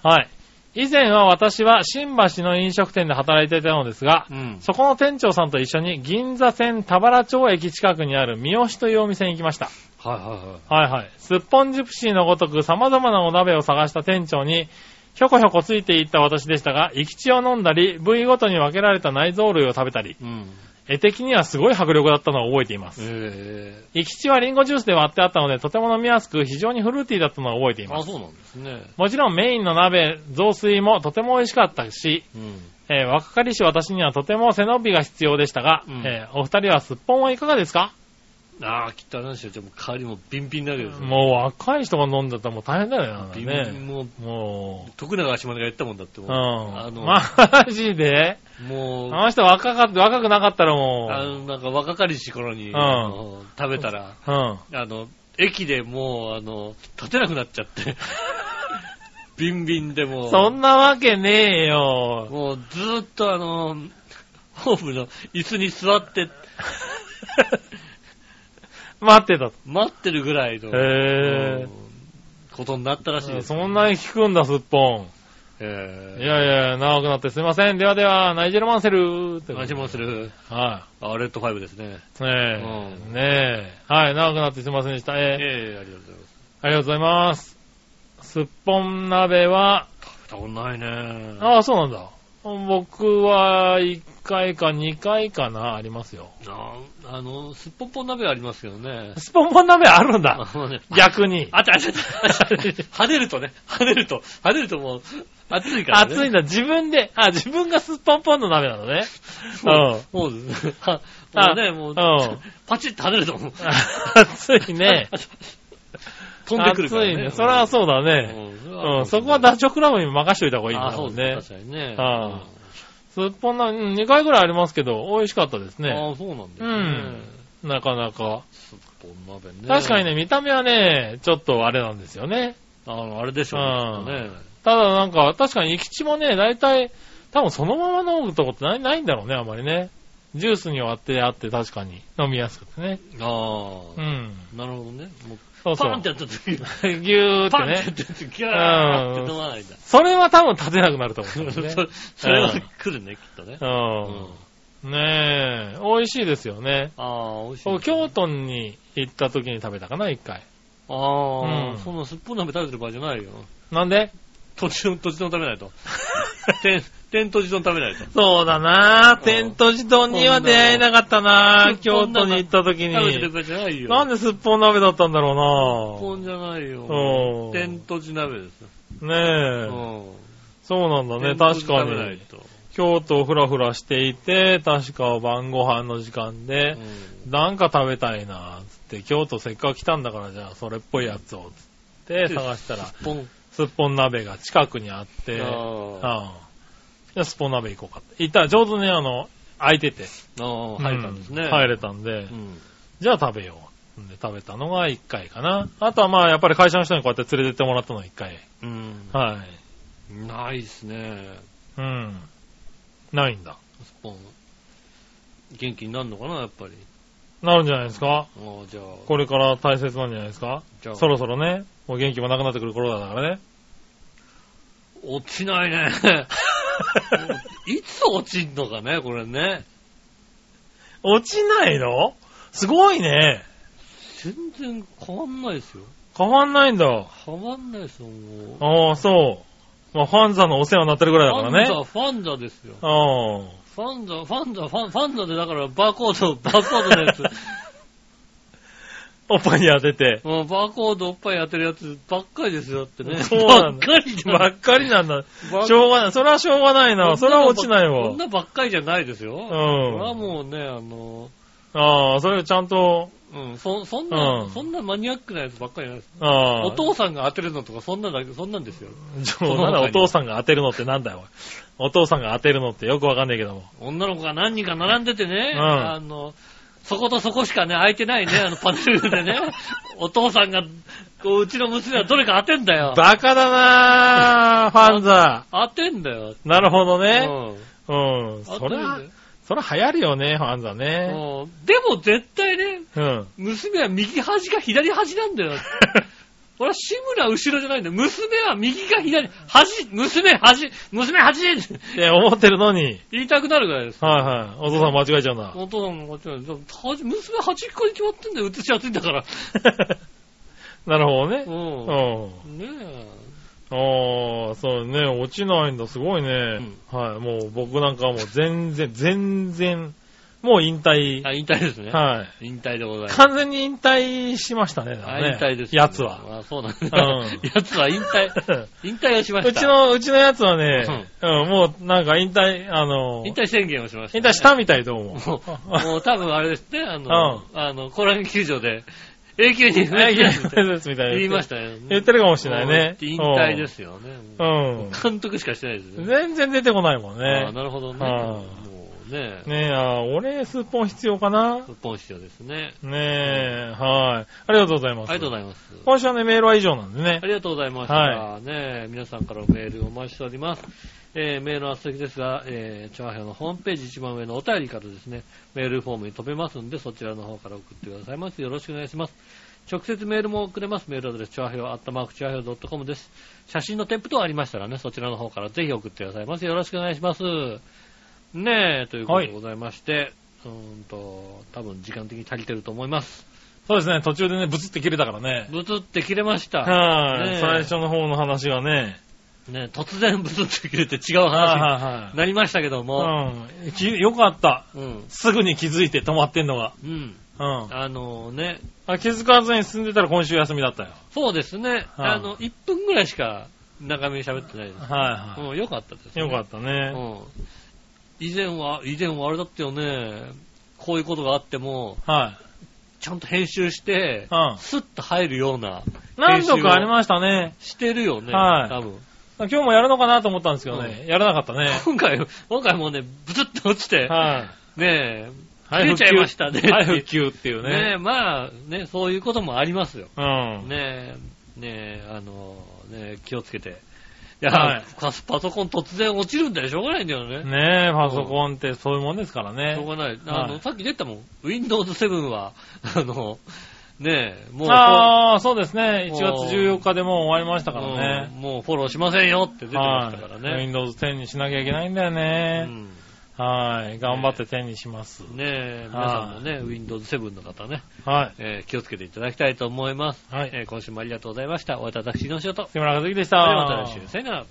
はい。以前は私は新橋の飲食店で働いていたのですが、うん。そこの店長さんと一緒に銀座線田原町駅近くにある三好というお店に行きました。はいはいはい。はいはい。すっぽんジプシーのごとく様々なお鍋を探した店長に、ひょこひょこついていった私でしたが、生き血を飲んだり、部位ごとに分けられた内臓類を食べたり、うん。絵的にはすごい迫力だったのを覚えています。え生き血はリンゴジュースで割ってあったので、とても飲みやすく、非常にフルーティーだったのを覚えています。そうなんですね。もちろんメインの鍋、雑炊もとても美味しかったし、うん。えー若かりし私にはとても背伸びが必要でしたが、うんえーお二人はすっぽんはいかがですか、ああ、きっとあれなんですよ。じゃあもう香りもビンビンだけど。もう若い人が飲んだったらもう大変だよビンビね。ン、もう、も徳永島根が言ったもんだってもう、う。うん。あの、マジで？もう、あの人若かった、若くなかったらもあの、なんか若かりし頃に、んあの食べたら、う、うん。あの、駅でもう、あの、立てなくなっちゃって。(laughs) ビンビンでもう、そんなわけねえよ。もうずーっとあの、ホームの椅子に座って、(laughs) 待ってた。待ってるぐらいの、へうんことになったらしいです。そんなに効くんだ、すっぽん。えいやいや、長くなってすいません。ではでは、ナイジェルマンセルってー、味もする。はあ、レッドファイブですね。い。ねえ。うんねえ。はい、長くなってすいませんでした。えええありがとうございます。ありがとうございます。すっぽん鍋は、食べたことないね。ああ、そうなんだ。僕は1回か2回かな、ありますよ。ああの、すっぽんぽん鍋ありますけどね。すっぽんぽん鍋あるんだ。あのね逆に。あちゃあちゃ跳ねるとね、跳ねると、跳ねるともう、熱いからね。熱いんだ。自分で、あ、自分がすっぽんぽんの鍋なのね。うん。そうですね。はもうね、もう、うん。パチッと跳ねると思う。(laughs) 熱いね。(laughs) 飛んでくるからね。熱いね。それはそうだね。うんうん。そこはダチョウ倶楽部に任しといた方がいいんだもんねね。確かにね。ああすっぽん鍋、うん2回ぐらいありますけど、美味しかったですうんあね。あ、そうなんですうね。ん。なかなか。すっぽん鍋ね。確かにね、見た目はね、ちょっとあれなんですよね。あの、あれでしょうね。きっとねただなんか、確かに生き地もね、大体、多分そのまま飲むとこってないないんだろうね、あまりね。ジュースに割ってあって確かに飲みやすくてね。ああ、うん。なるほどね。もうそうそう。パンってやった時に、(laughs) ぎゅーってパンってやっね。た時に、ギャーって飲まないんだ。それは多分立てなくなると思うね。そ (laughs) それは来るね、きっとね。うん。ねえ、美味しいですよね。ああ、美味しいね。京都に行った時に食べたかな、一回。ああ、うんそんなすっぽん鍋食べてる場合じゃないよ。なんで？土地の、土地の食べないと。天、(laughs) 天と地丼食べないと。そうだな天と地丼には出会えなかったな京都に行った時に。食べてる場合じゃないよ。なんですっぽん鍋だったんだろすっぽうんじゃないよう。ん天と地鍋ですよ。ねうえ。ん。そうなんだね、確かに。京都をふらふらしていて、確か晩ご飯の時間で、なんか食べたいな、つって、京都せっかく来たんだから、じゃあそれっぽいやつを、つって探したら。すっぽん鍋が近くにあって、あうん。じあ。ゃあすっぽん鍋行こうかって。行ったらちょうどね、あの、空いてて。ああ、入ったんですね。う入れたんで、うん。じゃあ食べよう。んで食べたのが1回かな。あとはまあやっぱり会社の人にこうやって連れてってもらったのが1回。うん。はい。ないっすね。うん。ないんだ。スポン。元気になるのかな、やっぱり。なるんじゃないですかああ、じゃあ。これから大切なんじゃないですかじゃあそろそろね、もう元気もなくなってくる頃だからね。落ちないね。いつ落ちんのかね、これね。落ちないの？すごいね。全然変わんないですよ。変わんないんだ。変わんないですよ、もう。ああ、そう。まあ、ファンザのお世話になってるぐらいだからね。ファンザ、ファンザですよ。ああ。ファンザ、ファンザ、ファン、ファンザでだからバーコード、バーコードのやつ。(laughs) おっぱいに当てて。もうバーコードおっぱい当てるやつばっかりですよってね。そうなんだばっかり。ばっかりなんだ。しょうがない。それはしょうがないな。それは落ちないわそん。なばっかりじゃないですよ。んそれはもうね、あの、ああ、それちゃんと、うん、そ、そんな、うんそんなマニアックなやつばっかりじゃないです。ああ。お父さんが当てるのとか、そんなだけ、そんなんですよ。ちょなんだお父さんが当てるのってなんだよ。お父さんが当てるのってよくわかんないけども。女の子が何人か並んでてね、うんあの、そことそこしかね、空いてないね、あのパネルでね、(laughs) お父さんが、こう、うちの娘はどれか当てんだよ。バカだなぁ、ファンザ。当てんだよ。なるほどうね。ん。うん。当それはそれは流行るよね、ファンザね。うんでも絶対ね、うん。娘は右端か左端なんだよ。(laughs) 俺は志村後ろじゃないんだよ。娘は右か左、端、娘端、娘端って思ってるのに。言いたくなるぐらいです。はいはい。お父さん間違えちゃうんだ。お父さんもこっちなんです端娘端っこに決まってんだよ。映しやすいんだから。(laughs) なるほどねう。。うんん。ねえ。ああ、そうね、落ちないんだ、すごいね。はい、もう僕なんかはもう全然、全然、もう引退。あ、引退ですね。はい。引退でございます。完全に引退しましたね、ね。引退です、やつは。あ、そうなんだ。うんやつは引退、(laughs) 引退をしました。うちの、うちのやつはね、うん、もうなんか引退、あの、引退宣言をしました、引退したみたいどうも。もう、もう多分あれですね、あの、(laughs) あの、コラン球場で、永久に不はい、滅ですみたいな。言いましたよ。言ってるかもしれないね。引退ですよね。うん。監督しかしてないですよね。全然出てこないもんああ、ね。なるほどね。はいもうね、ねえ、あ俺、スーポン必要かな？日本必要ですね。ねえ、はい。ありがとうございます。ありがとうございます。今週はね、メールは以上なんでねあ。りがとうございました。はね皆さんからのメールをお待ちしております。えー、メールは素敵ですが、えー、チョアヘアのホームページ一番上のお便りからですね、メールフォームに飛べますんで、そちらの方から送ってくださいます。よろしくお願いします。直接メールも送れます。メールアドレス、チョアヘア、アットマークチョアヘア .com です。写真の添付等ありましたらね、そちらの方からぜひ送ってくださいます。よろしくお願いします。ねえ、ということでございまして、うーんと、多分時間的に足りてると思います。そうですね、途中でね、ブツって切れたからね。ブツって切れました。はい、最初の方の話がね。ね、突然ブツって切れて違うはい話にはなりましたけどいも、はい。うん。きよかった。うん。すぐに気づいて止まってんのが。うん。うん。あのね、あ気づかずに進んでたら今週休みだったよ。そうですね、はいあの、1分ぐらいしか中身に喋ってないです。はいはうん、よかったです、い。よかったうね。ん。以前は、以前はあれだったよね、こういうことがあっても、はい。ちゃんと編集して、うんスッと入るような、何度かありましたね。してるよね、はい多分。今日もやるのかなと思ったんですけどね。やらなかったね。今回、今回もね、ブツッと落ちて、はい。ねえ、はい、切れちゃいましたねはい、復旧っていうねえ、ね。まあ、ね、そういうこともありますよ。うん。ねえ、ねえ、あの、ねえ気をつけて。いや、はいパソコン突然落ちるんだよ、しょうがないんだよね。ねえ、パソコンってそういうもんですからしょうね。がない。あの、はいさっき出たもん。Windows 7は、(laughs) あの、ねえ、もう、ああ、そうですね。1月もう14日でもう終わりましたからね。うんもうフォローしませんよって出てましたからはい。ね。Windows 10にしなきゃいけないんだようね。んはい。頑張って10にします。ねえ、皆さんもね、Windows 7の方ね、はい。えー気をつけていただきたいと思います。はいえー今週もありがとうございました。お会いいたい私の仕事。木村和樹でした。また来週。さよなら。